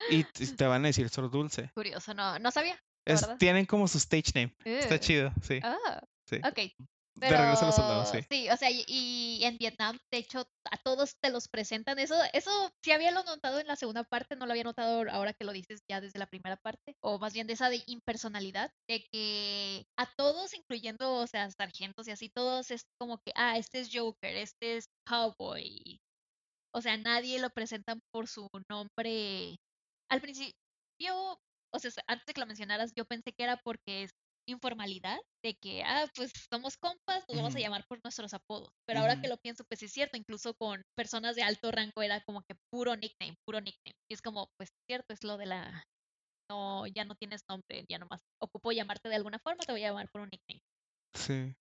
[SPEAKER 2] Y te van a decir Sor Dulce.
[SPEAKER 3] Curioso, no, no sabía.
[SPEAKER 2] Es, tienen como su stage name. Está chido, sí.
[SPEAKER 3] Ah,
[SPEAKER 2] sí.
[SPEAKER 3] ok.
[SPEAKER 2] De regreso a los soldados,
[SPEAKER 3] Pero
[SPEAKER 2] sí.
[SPEAKER 3] o sea, y, y en Vietnam, de hecho, a todos te los presentan. Eso, eso sí había lo notado en la segunda parte, no lo había notado ahora que lo dices ya desde la primera parte, o más bien de esa de impersonalidad, de que a todos, incluyendo, o sea, sargentos y así, todos es como que, ah, este es Joker, este es Cowboy. O sea, nadie lo presentan por su nombre. Al principio, o sea, antes de que lo mencionaras, yo pensé que era porque es informalidad, de que, ah, pues somos compas, nos vamos a llamar por nuestros apodos. Pero ahora que lo pienso, pues es cierto, incluso con personas de alto rango era como que puro nickname, puro nickname. Y es como, pues cierto, es lo de la, no, ya no tienes nombre, ya nomás ocupo llamarte de alguna forma, te voy a llamar por un nickname.
[SPEAKER 2] Sí.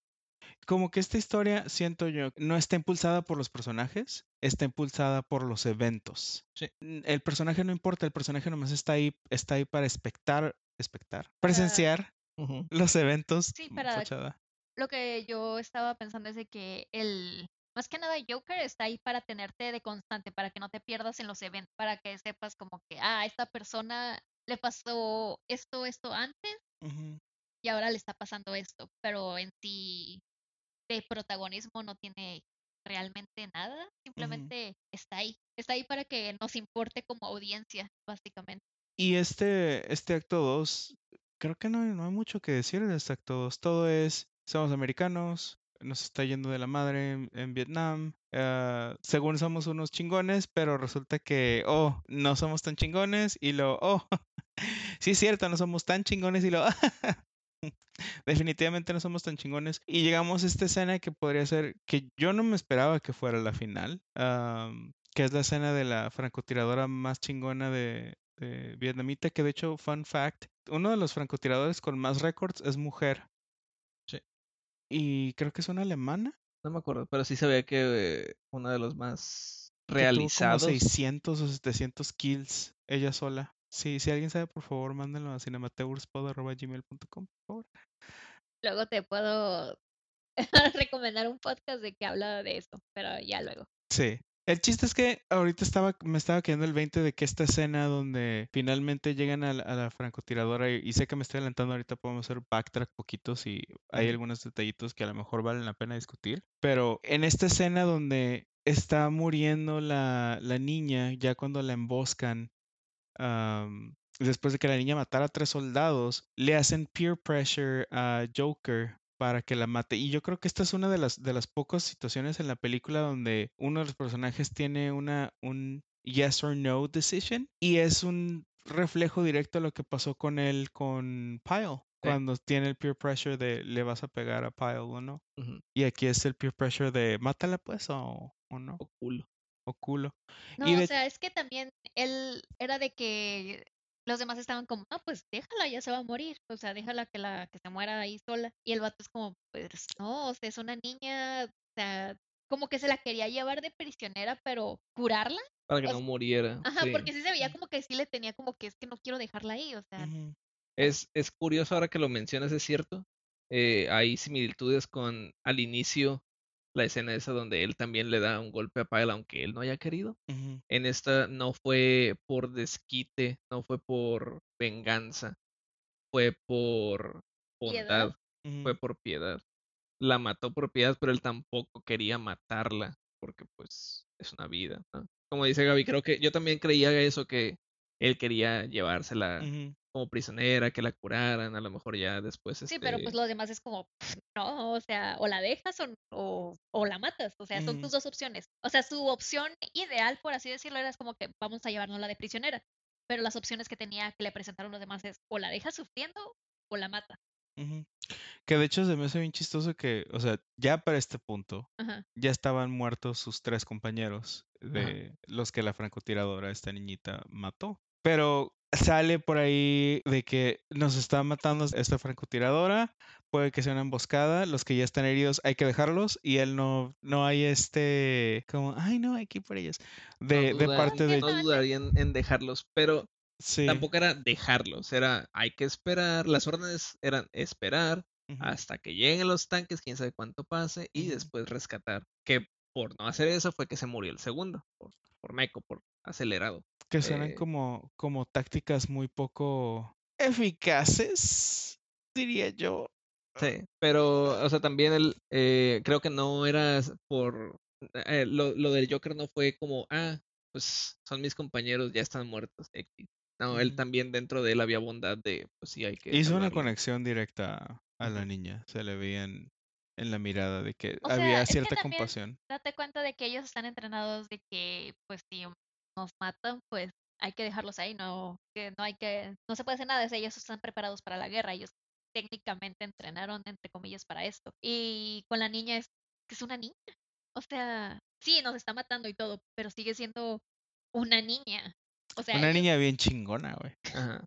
[SPEAKER 2] Como que esta historia, siento yo, no está impulsada por los personajes, está impulsada por los eventos.
[SPEAKER 4] Sí.
[SPEAKER 2] El personaje no importa, el personaje nomás está ahí, está ahí para espectar, espectar,
[SPEAKER 3] Para-
[SPEAKER 2] los eventos.
[SPEAKER 3] Sí,
[SPEAKER 2] mm,
[SPEAKER 3] para-
[SPEAKER 2] fachada.
[SPEAKER 3] Lo que yo estaba pensando es de que el, más que nada Joker está ahí para tenerte de constante, para que no te pierdas en los eventos, para que sepas como que, ah, esta persona le pasó esto, esto antes y ahora le está pasando esto, pero en sí de protagonismo no tiene realmente nada, simplemente está ahí, está ahí para que nos importe como audiencia, básicamente.
[SPEAKER 2] Y este, este acto 2, creo que no no hay mucho que decir de 2. Todo es, somos americanos, nos está yendo de la madre en, Vietnam. ah, según somos unos chingones, pero resulta que, oh, no somos tan chingones. Y lo, oh, sí es cierto, no somos tan chingones. Y lo, definitivamente no somos tan chingones. Y llegamos a esta escena que podría ser, que yo no me esperaba que fuera la final. am, que es la escena de la francotiradora más chingona de, de vietnamita, que de hecho, fun fact, uno de los francotiradores con más récords es mujer.
[SPEAKER 4] Sí.
[SPEAKER 2] Y creo que es una alemana.
[SPEAKER 4] No me acuerdo, pero sí se ve que eh, uno de los más
[SPEAKER 2] tuvo como
[SPEAKER 4] realizados.
[SPEAKER 2] 600 o 700 kills ella sola. Sí, si alguien sabe, por favor, mándenlo a cinemataurspod.gmail.com, por favor.
[SPEAKER 3] Luego te puedo recomendar un podcast de que habla de eso, pero ya luego.
[SPEAKER 2] Sí. El chiste es que ahorita estaba, me estaba quedando el 20 de que esta escena donde finalmente llegan a la, a la francotiradora y, y sé que me estoy adelantando ahorita, podemos hacer backtrack poquitos y hay algunos detallitos que a lo mejor valen la pena discutir. Pero en esta escena donde está muriendo la, la niña, ya cuando la emboscan, después de que la niña matara a tres soldados, le hacen peer pressure a Joker para que la mate. Y yo creo que esta es una de las, de las pocas situaciones en la película donde uno de los personajes tiene una, un yes or no decision y es un reflejo directo a lo que pasó con él con Pyle.
[SPEAKER 4] Sí.
[SPEAKER 2] Cuando tiene el peer pressure de le vas a pegar a Pyle o no. Y aquí es el peer pressure de mátala pues o, o no.
[SPEAKER 4] O culo.
[SPEAKER 2] O culo.
[SPEAKER 3] No,
[SPEAKER 2] Y
[SPEAKER 3] o sea, es que también él era de que los demás estaban como, no, pues déjala, ya se va a morir, o sea, déjala que la que se muera ahí sola. Y el vato es como, pues no, o sea, es una niña, o sea, como que se la quería llevar de prisionera, pero curarla.
[SPEAKER 4] Para que
[SPEAKER 3] O
[SPEAKER 4] no muriera.
[SPEAKER 3] Ajá,
[SPEAKER 4] sí.
[SPEAKER 3] porque sí se veía como que sí le tenía como que es que no quiero dejarla ahí, o sea,
[SPEAKER 2] Ujú.
[SPEAKER 4] Es, es curioso ahora que lo mencionas, es cierto. Eh, hay similitudes con al inicio la escena esa donde él también le da un golpe a Pyle aunque él no haya querido. En esta no fue por desquite, no fue por venganza, fue por
[SPEAKER 3] Piedad.
[SPEAKER 4] bondad, fue por piedad. La mató por piedad, pero él tampoco quería matarla, porque pues es una vida, ¿no? Como dice Gaby, creo que yo también creía eso, que él quería llevársela como prisionera, que la curaran, a lo mejor ya después
[SPEAKER 3] sí, pero pues
[SPEAKER 4] este,
[SPEAKER 3] los demás es como, no, o sea, o la dejas o, o, o la matas, o sea, son tus dos opciones. O sea, su opción ideal, por así decirlo, era como que vamos a llevárnosla de prisionera, pero las opciones que tenía que le presentaron los demás es o la dejas sufriendo o la mata.
[SPEAKER 2] Que de hecho se me hace bien chistoso que, o sea, ya para este punto,
[SPEAKER 3] Ajá.
[SPEAKER 2] ya estaban muertos sus tres compañeros
[SPEAKER 4] Ajá.
[SPEAKER 2] de los que la francotiradora, esta niñita, mató. Pero sale por ahí de que nos está matando esta francotiradora, puede que sea una emboscada, los que ya están heridos hay que dejarlos y él no, no hay este, como, ay no, hay que ir por ellos,
[SPEAKER 4] No,
[SPEAKER 2] de, de parte de...
[SPEAKER 4] no dudarían en dejarlos, pero
[SPEAKER 2] Sí.
[SPEAKER 4] tampoco era dejarlos, era hay que esperar, las órdenes eran esperar hasta que lleguen los tanques, quién sabe cuánto pase, y después rescatar. Que por no hacer eso fue que se murió el segundo, por, por meco, por acelerado.
[SPEAKER 2] Que suenan
[SPEAKER 4] Eh,
[SPEAKER 2] como, como tácticas muy poco eficaces, diría yo.
[SPEAKER 4] Sí, pero, o sea, también el, eh, creo que no era por, eh, lo, lo del Joker no fue como, ah, pues son mis compañeros, ya están muertos. X". No, él también dentro de él había bondad de, pues sí, hay que
[SPEAKER 2] Hizo una conexión directa a la niña. Se le veía en, en la mirada de que
[SPEAKER 5] O sea,
[SPEAKER 2] había
[SPEAKER 5] es que
[SPEAKER 2] cierta
[SPEAKER 5] también-
[SPEAKER 2] compasión.
[SPEAKER 5] Date cuenta de que ellos están entrenados de que, pues, si nos matan, pues hay que dejarlos ahí, no, que no hay que, no se puede hacer nada, o sea, ellos están preparados para la guerra, ellos técnicamente entrenaron, entre comillas, para esto. Y con la niña es que es una niña. O sea, sí, nos está matando y todo, pero sigue siendo una niña. O sea,
[SPEAKER 2] Una
[SPEAKER 5] ellos-
[SPEAKER 2] niña bien chingona, güey.
[SPEAKER 4] Ajá.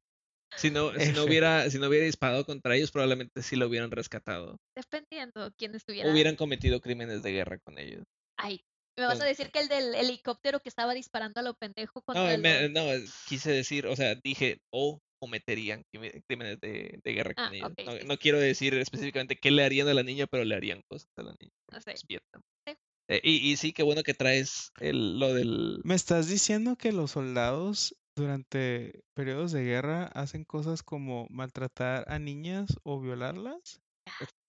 [SPEAKER 4] Si no, si no hubiera, si no hubiera disparado contra ellos, probablemente sí lo hubieran rescatado.
[SPEAKER 5] dependiendo quién estuviera.
[SPEAKER 4] Hubieran cometido crímenes de guerra con ellos.
[SPEAKER 5] Ay, me vas a
[SPEAKER 4] con-
[SPEAKER 5] decir que el del helicóptero que estaba disparando a lo pendejo contra
[SPEAKER 4] No,
[SPEAKER 5] el
[SPEAKER 4] me- no, quise decir, o sea, dije, o cometerían crime- crímenes de, de guerra
[SPEAKER 5] Ah,
[SPEAKER 4] con ellos.
[SPEAKER 5] ok,
[SPEAKER 4] no,
[SPEAKER 5] sí,
[SPEAKER 4] no
[SPEAKER 5] sí.
[SPEAKER 4] quiero decir específicamente qué le harían a la niña, pero le harían cosas a la niña.
[SPEAKER 5] No sé.
[SPEAKER 4] Es Vietnam.
[SPEAKER 5] Sí.
[SPEAKER 4] Eh, y, y sí, qué bueno que traes el, lo del...
[SPEAKER 2] ¿Me estás diciendo que los soldados durante periodos de guerra hacen cosas como maltratar a niñas o violarlas?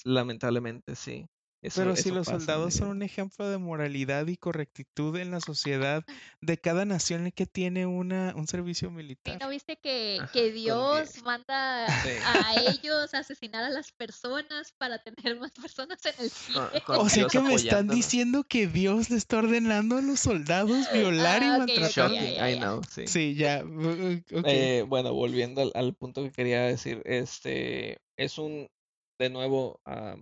[SPEAKER 4] Lamentablemente, sí. Eso,
[SPEAKER 2] Pero si
[SPEAKER 4] eso
[SPEAKER 2] los soldados son un ejemplo de moralidad y correctitud en la sociedad de cada nación que tiene una, un servicio militar.
[SPEAKER 5] ¿no viste que, que Dios manda
[SPEAKER 4] Sí.
[SPEAKER 5] a ellos a asesinar a las personas para tener más personas en el cielo?
[SPEAKER 4] Con- con
[SPEAKER 2] O sea
[SPEAKER 4] Dios
[SPEAKER 2] que me están diciendo que Dios le está ordenando a los soldados violar y
[SPEAKER 5] Ah, ok, ok,
[SPEAKER 2] maltratar.
[SPEAKER 4] Shocking,
[SPEAKER 5] ya,
[SPEAKER 4] I know, sí.
[SPEAKER 2] Sí, ya. uh, ok.
[SPEAKER 4] Eh, bueno, volviendo al, al punto que quería decir, este es un, de nuevo, ah,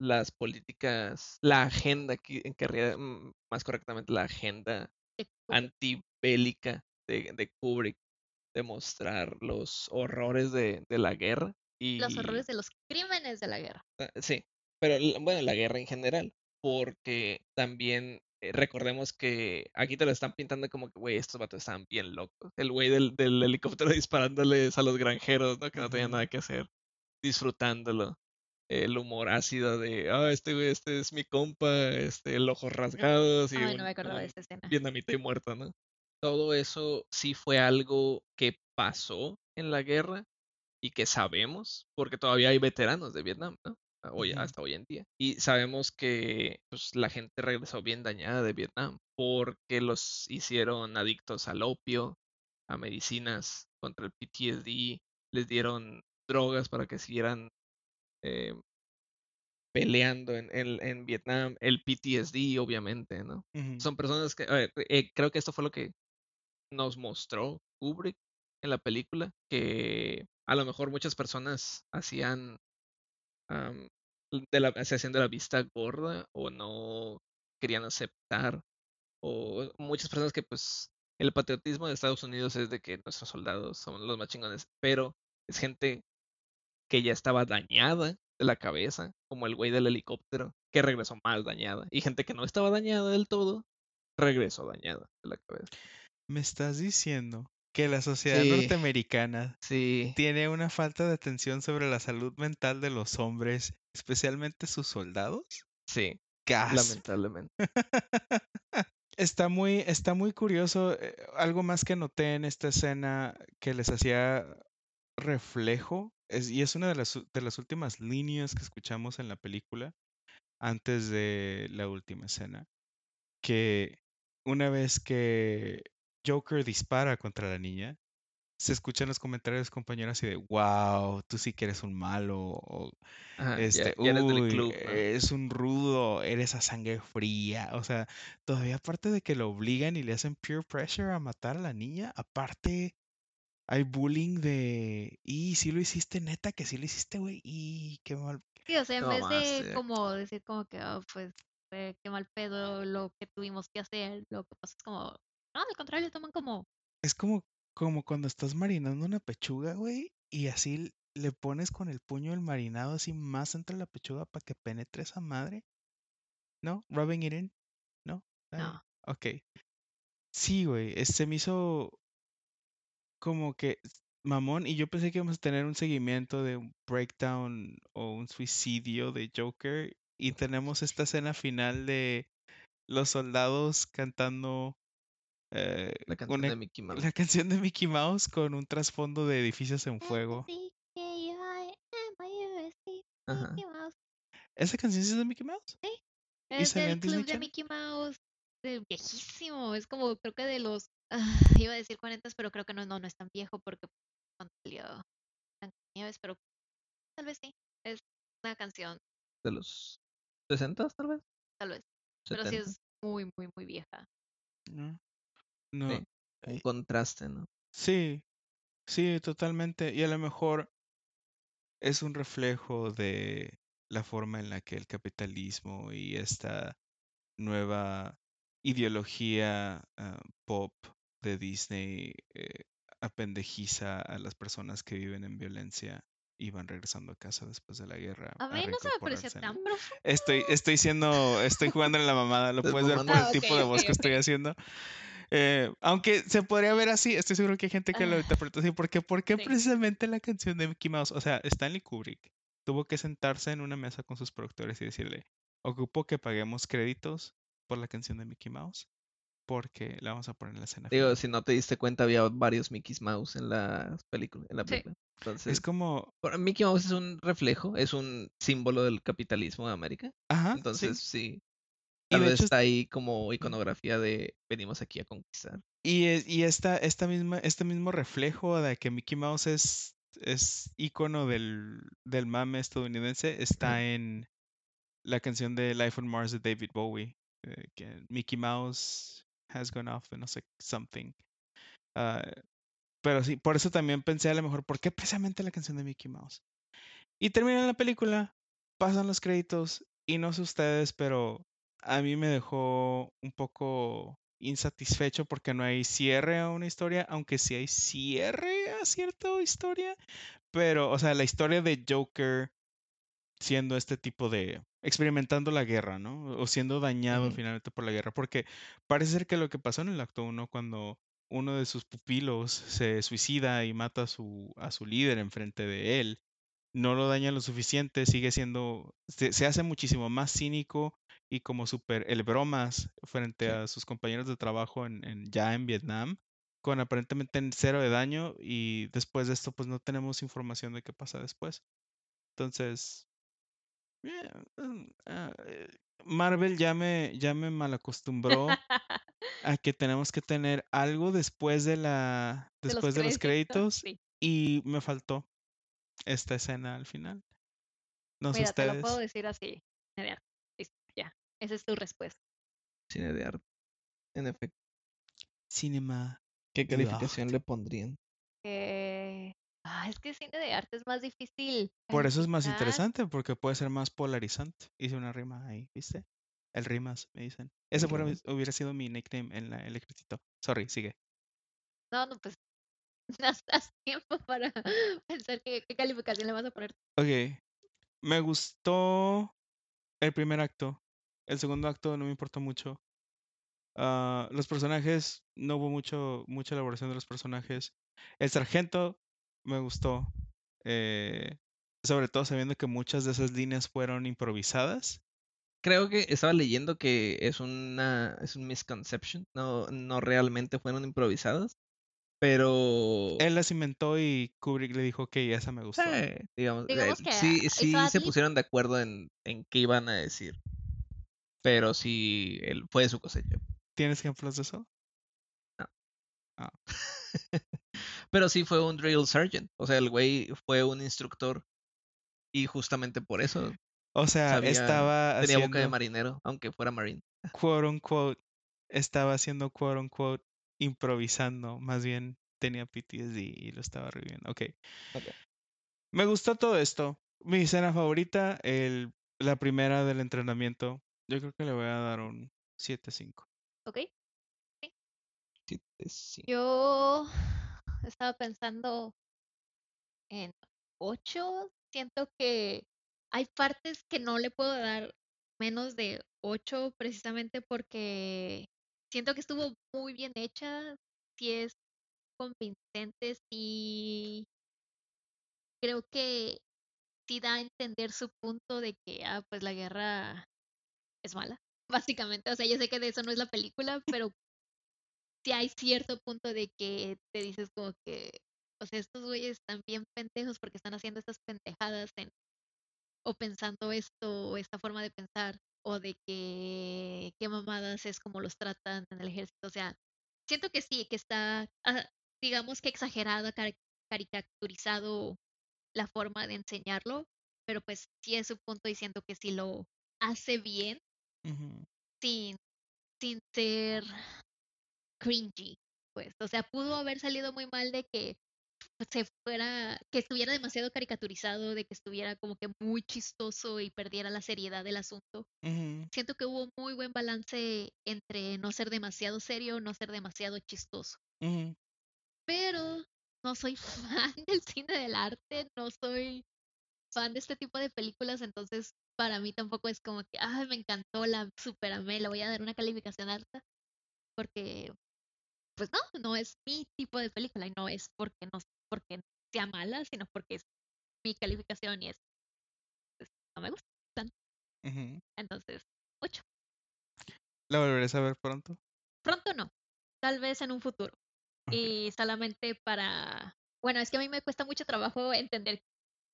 [SPEAKER 4] las políticas, la agenda, que querría, mm, más correctamente, la agenda antibélica de, de Kubrick, de mostrar los horrores de, de la guerra y
[SPEAKER 5] Los horrores de los crímenes de la guerra.
[SPEAKER 4] Ah, Sí, pero bueno, la guerra en general, porque también eh, recordemos que aquí te lo están pintando como que, güey, estos vatos estaban bien locos. El güey del, del helicóptero disparándoles a los granjeros, ¿no? Que no tenían nada que hacer, disfrutándolo. El humor ácido de, ah, este güey, este es mi compa, este, el ojos rasgados y
[SPEAKER 5] Ay,
[SPEAKER 4] un-
[SPEAKER 5] no me acordaba de esa escena.
[SPEAKER 4] vietnamita y muerto, ¿no? Todo eso sí fue algo que pasó en la guerra y que sabemos, porque todavía hay veteranos de Vietnam, ¿no? A- Hoy, hasta hoy en día. Y sabemos que pues, la gente regresó bien dañada de Vietnam porque los hicieron adictos al opio, a medicinas contra el PTSD, les dieron drogas para que siguieran eh, peleando en, en, en Vietnam, el PTSD, obviamente, ¿no? Son personas que, a ver, eh, creo que esto fue lo que nos mostró Kubrick en la película, que a lo mejor muchas personas hacían, am, de la, se hacían de la vista gorda o no querían aceptar, o muchas personas que pues el patriotismo de Estados Unidos es de que nuestros soldados son los más chingones, pero es gente que ya estaba dañada de la cabeza, como el güey del helicóptero, que regresó más dañada, y gente que no estaba dañada del todo, regresó dañada de la cabeza.
[SPEAKER 2] Me estás diciendo que la sociedad
[SPEAKER 4] Sí.
[SPEAKER 2] norteamericana
[SPEAKER 4] Sí,
[SPEAKER 2] tiene una falta de atención sobre la salud mental de los hombres, especialmente sus soldados.
[SPEAKER 4] sí,
[SPEAKER 2] Gas.
[SPEAKER 4] lamentablemente.
[SPEAKER 2] Está muy, está muy curioso. eh, algo más que noté en esta escena que les hacía reflejo, es, y es una de las, de las últimas líneas que escuchamos en la película, antes de la última escena, que una vez que Joker dispara contra la niña, se escuchan los comentarios compañeros así de, wow, tú sí que eres un malo, o
[SPEAKER 4] Ajá,
[SPEAKER 2] este,
[SPEAKER 4] ya eres del
[SPEAKER 2] uy,
[SPEAKER 4] club, ¿no?
[SPEAKER 2] es un rudo, eres a sangre fría. O sea, todavía aparte de que lo obligan y le hacen peer pressure a matar a la niña, aparte hay bullying de, y si lo hiciste, neta, que sí lo hiciste, güey, y qué mal.
[SPEAKER 3] Sí, o sea, en
[SPEAKER 4] No
[SPEAKER 3] vez
[SPEAKER 4] más,
[SPEAKER 3] de
[SPEAKER 4] eh.
[SPEAKER 3] como decir como que, "Ah, pues, eh, qué mal pedo lo que tuvimos que hacer, lo que pasa es como, no, al contrario, toman como,
[SPEAKER 2] Es como, como cuando estás marinando una pechuga, güey, y así le pones con el puño el marinado así más entre la pechuga para que penetre esa madre. ¿No? Rubbing it in. ¿No?
[SPEAKER 3] No.
[SPEAKER 2] Ok. Sí, güey. Se me hizo como que mamón y yo pensé que íbamos a tener un seguimiento de un breakdown o un suicidio de Joker y tenemos esta escena final de los soldados cantando eh,
[SPEAKER 4] La canción
[SPEAKER 2] una-
[SPEAKER 4] de Mickey Mouse.
[SPEAKER 2] la canción de Mickey Mouse con un trasfondo de edificios en fuego.
[SPEAKER 4] Ajá.
[SPEAKER 2] ¿Esa canción sí es de Mickey Mouse? ¿Y
[SPEAKER 3] Es del club de? Mickey Mouse, de viejísimo, es como, creo que de los, ah, iba a decir 40, pero creo que no, no, no es tan viejo porque cuando salió Blancanieves, pero tal vez sí, es una canción,
[SPEAKER 4] De los 60 tal vez.
[SPEAKER 3] tal vez, pero sí
[SPEAKER 4] 70.
[SPEAKER 3] es muy, muy, muy vieja.
[SPEAKER 2] No. No.
[SPEAKER 4] Sí, Un
[SPEAKER 2] eh,
[SPEAKER 4] contraste, ¿no?
[SPEAKER 2] Sí, sí, totalmente. Y a lo mejor es un reflejo de la forma en la que el capitalismo y esta nueva ideología ah, pop de Disney eh, apendejiza a las personas que viven en violencia y van regresando a casa después de la guerra
[SPEAKER 3] A
[SPEAKER 2] a
[SPEAKER 3] mí no se me pareció tan profundo.
[SPEAKER 2] Estoy, estoy siendo, estoy jugando en la mamada, lo puedes ver por el
[SPEAKER 3] Ah,
[SPEAKER 2] tipo de voz que estoy haciendo. Eh, aunque se podría ver así, estoy seguro que hay gente que lo
[SPEAKER 3] Ah,
[SPEAKER 2] interpreta así. Porque, ¿por qué
[SPEAKER 3] sí.
[SPEAKER 2] precisamente la canción de Mickey Mouse? O sea, Stanley Kubrick tuvo que sentarse en una mesa con sus productores y decirle, ocupo que paguemos créditos por la canción de Mickey Mouse porque la vamos a poner en la escena
[SPEAKER 4] Digo,
[SPEAKER 2] final.
[SPEAKER 4] si no te diste cuenta, había varios Mickey Mouse en la película. En la
[SPEAKER 3] Sí.
[SPEAKER 4] película.
[SPEAKER 2] Es
[SPEAKER 4] Entonces,
[SPEAKER 2] como,
[SPEAKER 4] Mickey Mouse es un reflejo, es un símbolo del capitalismo de América.
[SPEAKER 2] ajá, sí.
[SPEAKER 4] Entonces, sí.
[SPEAKER 2] Y
[SPEAKER 4] Tal vez
[SPEAKER 2] hecho,
[SPEAKER 4] está ahí como iconografía de venimos aquí a conquistar.
[SPEAKER 2] Y, es- y esta, esta misma, este mismo reflejo de que Mickey Mouse es, es ícono del, del mame estadounidense está en la canción de Life on Mars de David Bowie. Eh, que Mickey Mouse has gone off, no sé, something. Ah, pero sí, por eso también pensé a lo mejor, ¿por qué precisamente la canción de Mickey Mouse? Y termina la película, pasan los créditos y no sé ustedes, pero a mí me dejó un poco insatisfecho porque no hay cierre a una historia, aunque sí hay cierre a cierta historia, pero, o sea, la historia de Joker siendo este tipo de experimentando la guerra, ¿no? O siendo dañado finalmente por la guerra, porque parece ser que lo que pasó en el acto 1 cuando uno de sus pupilos se suicida y mata a su, a su líder enfrente de él, no lo daña lo suficiente, sigue siendo, se, se hace muchísimo más cínico y como súper el bromas frente
[SPEAKER 4] Sí.
[SPEAKER 2] a sus compañeros de trabajo en, en- ya en Vietnam, con aparentemente cero de daño y después de esto pues no tenemos información de qué pasa después. Entonces, Marvel ya me, ya me malacostumbró a que tenemos que tener algo después de la,
[SPEAKER 3] De los
[SPEAKER 2] después de los
[SPEAKER 3] créditos, sí.
[SPEAKER 2] y me faltó esta escena al final. No sé
[SPEAKER 3] Mira, te lo puedo
[SPEAKER 2] ustedes.
[SPEAKER 3] decir así. ya. Esa es tu respuesta.
[SPEAKER 4] Cine de arte. En efecto.
[SPEAKER 2] Cinema.
[SPEAKER 4] ¿Qué calificación le pondrían?
[SPEAKER 3] Eh, ah, es que cine de arte es más difícil.
[SPEAKER 2] Por eso es más interesante, porque puede ser más polarizante. Hice una rima ahí, ¿viste? El rimas, me dicen. Ese hubiera sido mi nickname en la, el escritito. Sorry, sigue.
[SPEAKER 3] No, no, pues. Haz, haz tiempo para pensar qué, qué calificación le vas a poner.
[SPEAKER 2] Ok. Me gustó el primer acto. El segundo acto no me importó mucho. Ah, los personajes, no hubo mucho, mucha elaboración de los personajes. El sargento me gustó. eh, sobre todo sabiendo que muchas de esas líneas fueron improvisadas.
[SPEAKER 4] Creo que estaba leyendo que es una es un misconception. No, no realmente fueron improvisadas. Pero
[SPEAKER 2] Él las inventó y Kubrick le dijo, ok, esa me gustó.
[SPEAKER 4] eh, digamos,
[SPEAKER 3] Digamos
[SPEAKER 4] eh,
[SPEAKER 3] que
[SPEAKER 4] sí, sí se pusieron de acuerdo en, en qué iban a decir. Pero sí, él fue de su cosecha.
[SPEAKER 2] ¿Tienes ejemplos de eso?
[SPEAKER 4] Pero sí fue un drill sergeant. O sea, el güey fue un instructor. Y justamente por eso
[SPEAKER 2] O sea,
[SPEAKER 4] sabía,
[SPEAKER 2] estaba
[SPEAKER 4] tenía boca de
[SPEAKER 2] haciendo,
[SPEAKER 4] marinero, aunque fuera marine.
[SPEAKER 2] quote unquote, estaba haciendo quote unquote, improvisando, más bien tenía PTSD y lo estaba reviviendo. Ok.
[SPEAKER 4] Ok.
[SPEAKER 2] Me gustó todo esto. Mi escena favorita, el, la primera del entrenamiento. Yo creo que le voy a dar un 7-5.
[SPEAKER 3] ¿Ok?
[SPEAKER 4] Sí, sí.
[SPEAKER 3] Yo estaba pensando en 8. Siento que hay partes que no le puedo dar menos de 8 precisamente porque siento que estuvo muy bien hecha. Si es convincente, sí creo que sí da a entender su punto de que, ah, pues la guerra es mala, básicamente. O sea, yo sé que de eso no es la película, pero sí hay cierto punto de que te dices como que, o sea, estos güeyes están bien pendejos porque están haciendo estas pendejadas en, o pensando esto, o esta forma de pensar, o de que qué mamadas es como los tratan en el ejército. O sea, siento que sí, que está, ah, digamos que exagerado, cari- caricaturizado la forma de enseñarlo, pero pues sí es su punto y siento que sí lo hace bien sin, sin ser cringy, pues. O sea, pudo haber salido muy mal de que se fuera, que estuviera demasiado caricaturizado, de que estuviera como que muy chistoso y perdiera la seriedad del asunto. Siento que hubo muy buen balance entre no ser demasiado serio, no ser demasiado chistoso. Pero no soy fan del cine del arte, no soy fan de este tipo de películas, entonces para mí tampoco es como que, ay, me encantó, la super amé, le voy a dar una calificación alta, porque pues no, no es mi tipo de película y no es porque no porque sea mala, sino porque es mi calificación y es pues, no me gusta tanto. Entonces, 8.
[SPEAKER 2] ¿La volverás a ver pronto?
[SPEAKER 3] Pronto no, tal vez en un futuro. Y solamente para, bueno, es que a mí me cuesta mucho trabajo entender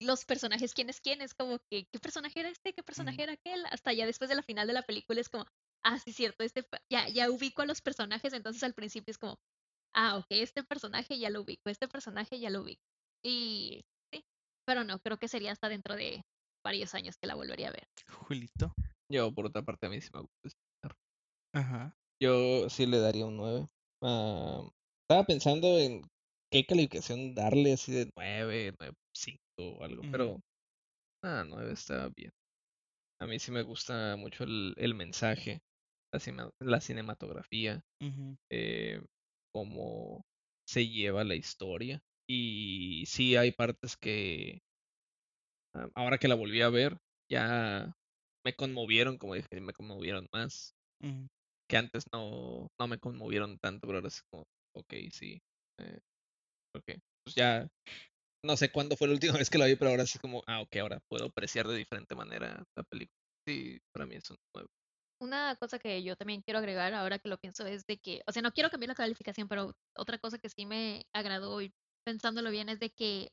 [SPEAKER 3] los personajes, quién es quién, es como que, ¿qué personaje era este? ¿Qué personaje era aquel? Hasta ya después de la final de la película es como, ah, sí, cierto, este, fue- ya, ya ubico a los personajes, entonces al principio es como, ah, ok, este personaje ya lo ubico, este personaje ya lo ubico. Y sí, pero no, creo que sería hasta dentro de varios años que la volvería a ver.
[SPEAKER 2] Julito.
[SPEAKER 4] Yo, por otra parte, a mí sí me gusta.
[SPEAKER 2] Ajá.
[SPEAKER 4] Yo sí le daría un 9. Ah, estaba pensando en qué calificación darle, así de 9, 9.5 o algo, pero ah, 9 está bien. A mí sí me gusta mucho el, el mensaje, la, cima- la cinematografía, eh, cómo se lleva la historia. Y sí hay partes que ah, ahora que la volví a ver, ya me conmovieron, como dije, me conmovieron más. que antes no, no me conmovieron tanto, pero ahora es como, ok, sí. Eh, ok, pues ya no sé cuándo fue la última vez que la vi, pero ahora sí es como, ah, ok, ahora puedo apreciar de diferente manera la película. Sí, para mí es un nuevo.
[SPEAKER 3] Una cosa que yo también quiero agregar ahora que lo pienso es de que, o sea, no quiero cambiar la calificación, pero otra cosa que sí me agradó y pensándolo bien es de que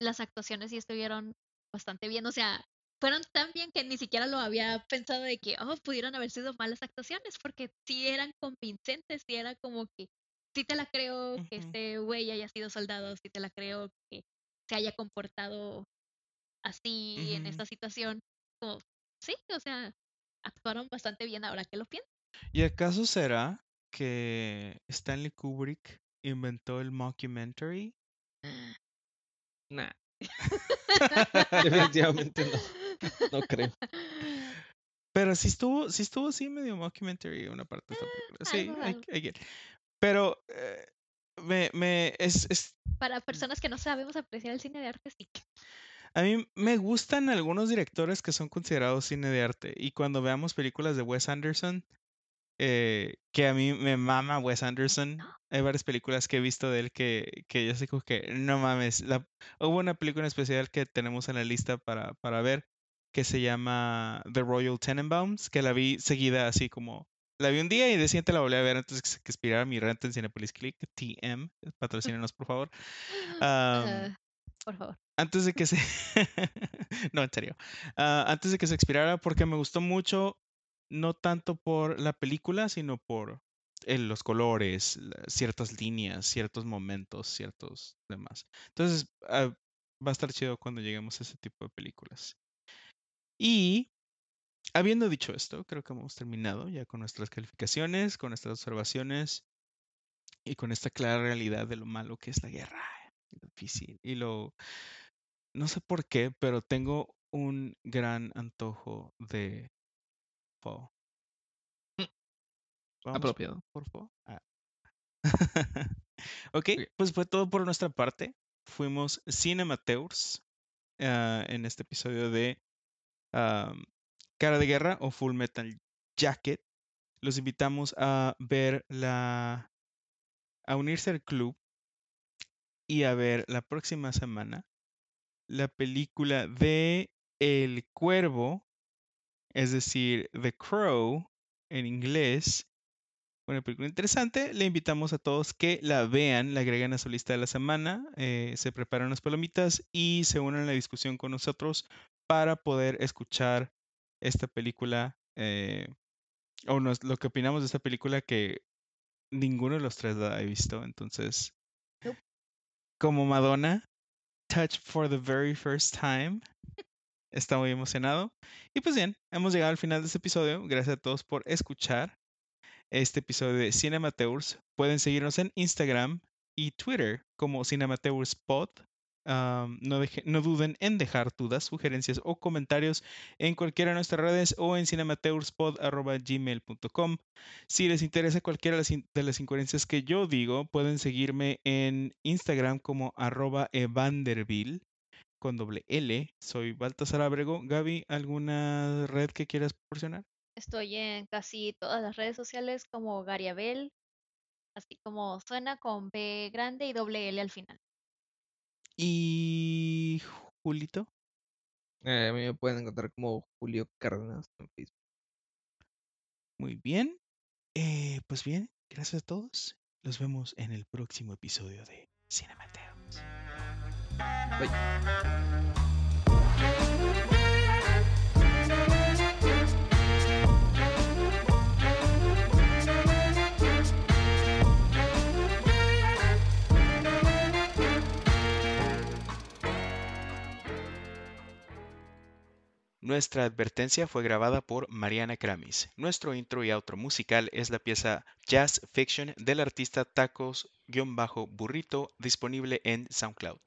[SPEAKER 3] las actuaciones sí estuvieron bastante bien, o sea, fueron tan bien que ni siquiera lo había pensado de que, oh, pudieron haber sido malas actuaciones, porque sí eran convincentes, sí era como que, sí te la creo que este güey haya sido soldado, sí te la creo que se haya comportado así en esta situación, como, sí, o sea, actuaron bastante bien ahora que lo pienso.
[SPEAKER 2] ¿Y acaso será que Stanley Kubrick inventó el mockumentary?
[SPEAKER 4] Nah, definitivamente no. No creo.
[SPEAKER 2] Pero sí estuvo, sí estuvo así medio mockumentary una parte de esta película. Sí, I. I get. Pero eh, me, me, es, es,
[SPEAKER 3] Para personas que no sabemos apreciar el cine de arte, sí.
[SPEAKER 2] A mí me gustan algunos directores que son considerados cine de arte. Y cuando veamos películas de Wes Anderson, eh, que a mí me mama Wes Anderson. Hay varias películas que he visto de él que, que yo sé que no mames. La, hubo una película en especial que tenemos en la lista para, para ver que se llama The Royal Tenenbaums, que la vi seguida así como la vi un día y de siguiente la volví a ver antes que que expirara mi renta en Cinepolis Click, TM, patrocínenos por favor.
[SPEAKER 3] Ah, por favor.
[SPEAKER 2] Antes de que se no en serio. Ah, antes de que se expirara porque me gustó mucho no tanto por la película sino por el- los colores ciertas líneas ciertos momentos ciertos demás. Entonces ah, va a estar chido cuando lleguemos a ese tipo de películas. Y habiendo dicho esto creo que hemos terminado ya con nuestras calificaciones con nuestras observaciones y con esta clara realidad de lo malo que es la guerra, lo difícil y lo no sé por qué, pero tengo un gran antojo de. Vamos
[SPEAKER 4] Apropiado.
[SPEAKER 2] por pho. Ah. ok,
[SPEAKER 4] Ok.
[SPEAKER 2] pues fue todo por nuestra parte. Fuimos Cinemateurs ah, en este episodio de am, Cara de Guerra o Full Metal Jacket. Los invitamos a ver la. a unirse al club y a ver la próxima semana la película de El Cuervo, es decir, The Crow en inglés. Una película interesante. Le invitamos a todos que la vean, la agreguen a su lista de la semana, eh, se preparan unas palomitas y se unan a la discusión con nosotros para poder escuchar esta película eh, o nos- lo que opinamos de esta película que ninguno de los tres la he visto. Entonces, como Madonna, Touch for the very first time. Está muy emocionado. Y pues bien, hemos llegado al final de este episodio. Gracias a todos por escuchar este episodio de Cinemateurs. Pueden seguirnos en Instagram y Twitter como CinemateurSpot. No, no duden en dejar dudas, sugerencias o comentarios en cualquiera de nuestras redes o en cinemateurspot.gmail.com. Si les interesa cualquiera de las, in- de las incoherencias que yo digo, pueden seguirme en Instagram como arroba evanderville con doble L. Soy Baltasar Abrego. Gaby, ¿alguna red que quieras proporcionar?
[SPEAKER 5] Estoy en casi todas las redes sociales como Gariabel, así como suena con B grande y doble L al final.
[SPEAKER 2] Y Julito.
[SPEAKER 4] Eh, a mí me pueden encontrar como Julio Cárdenas en Facebook.
[SPEAKER 2] Muy bien. Eh, pues bien, gracias a todos. Los vemos en el próximo episodio de Cinemateos. Nuestra advertencia fue grabada por Mariana Kramis. Nuestro intro y outro musical es la pieza Jazz Fiction del artista Tacos-Burrito disponible en SoundCloud.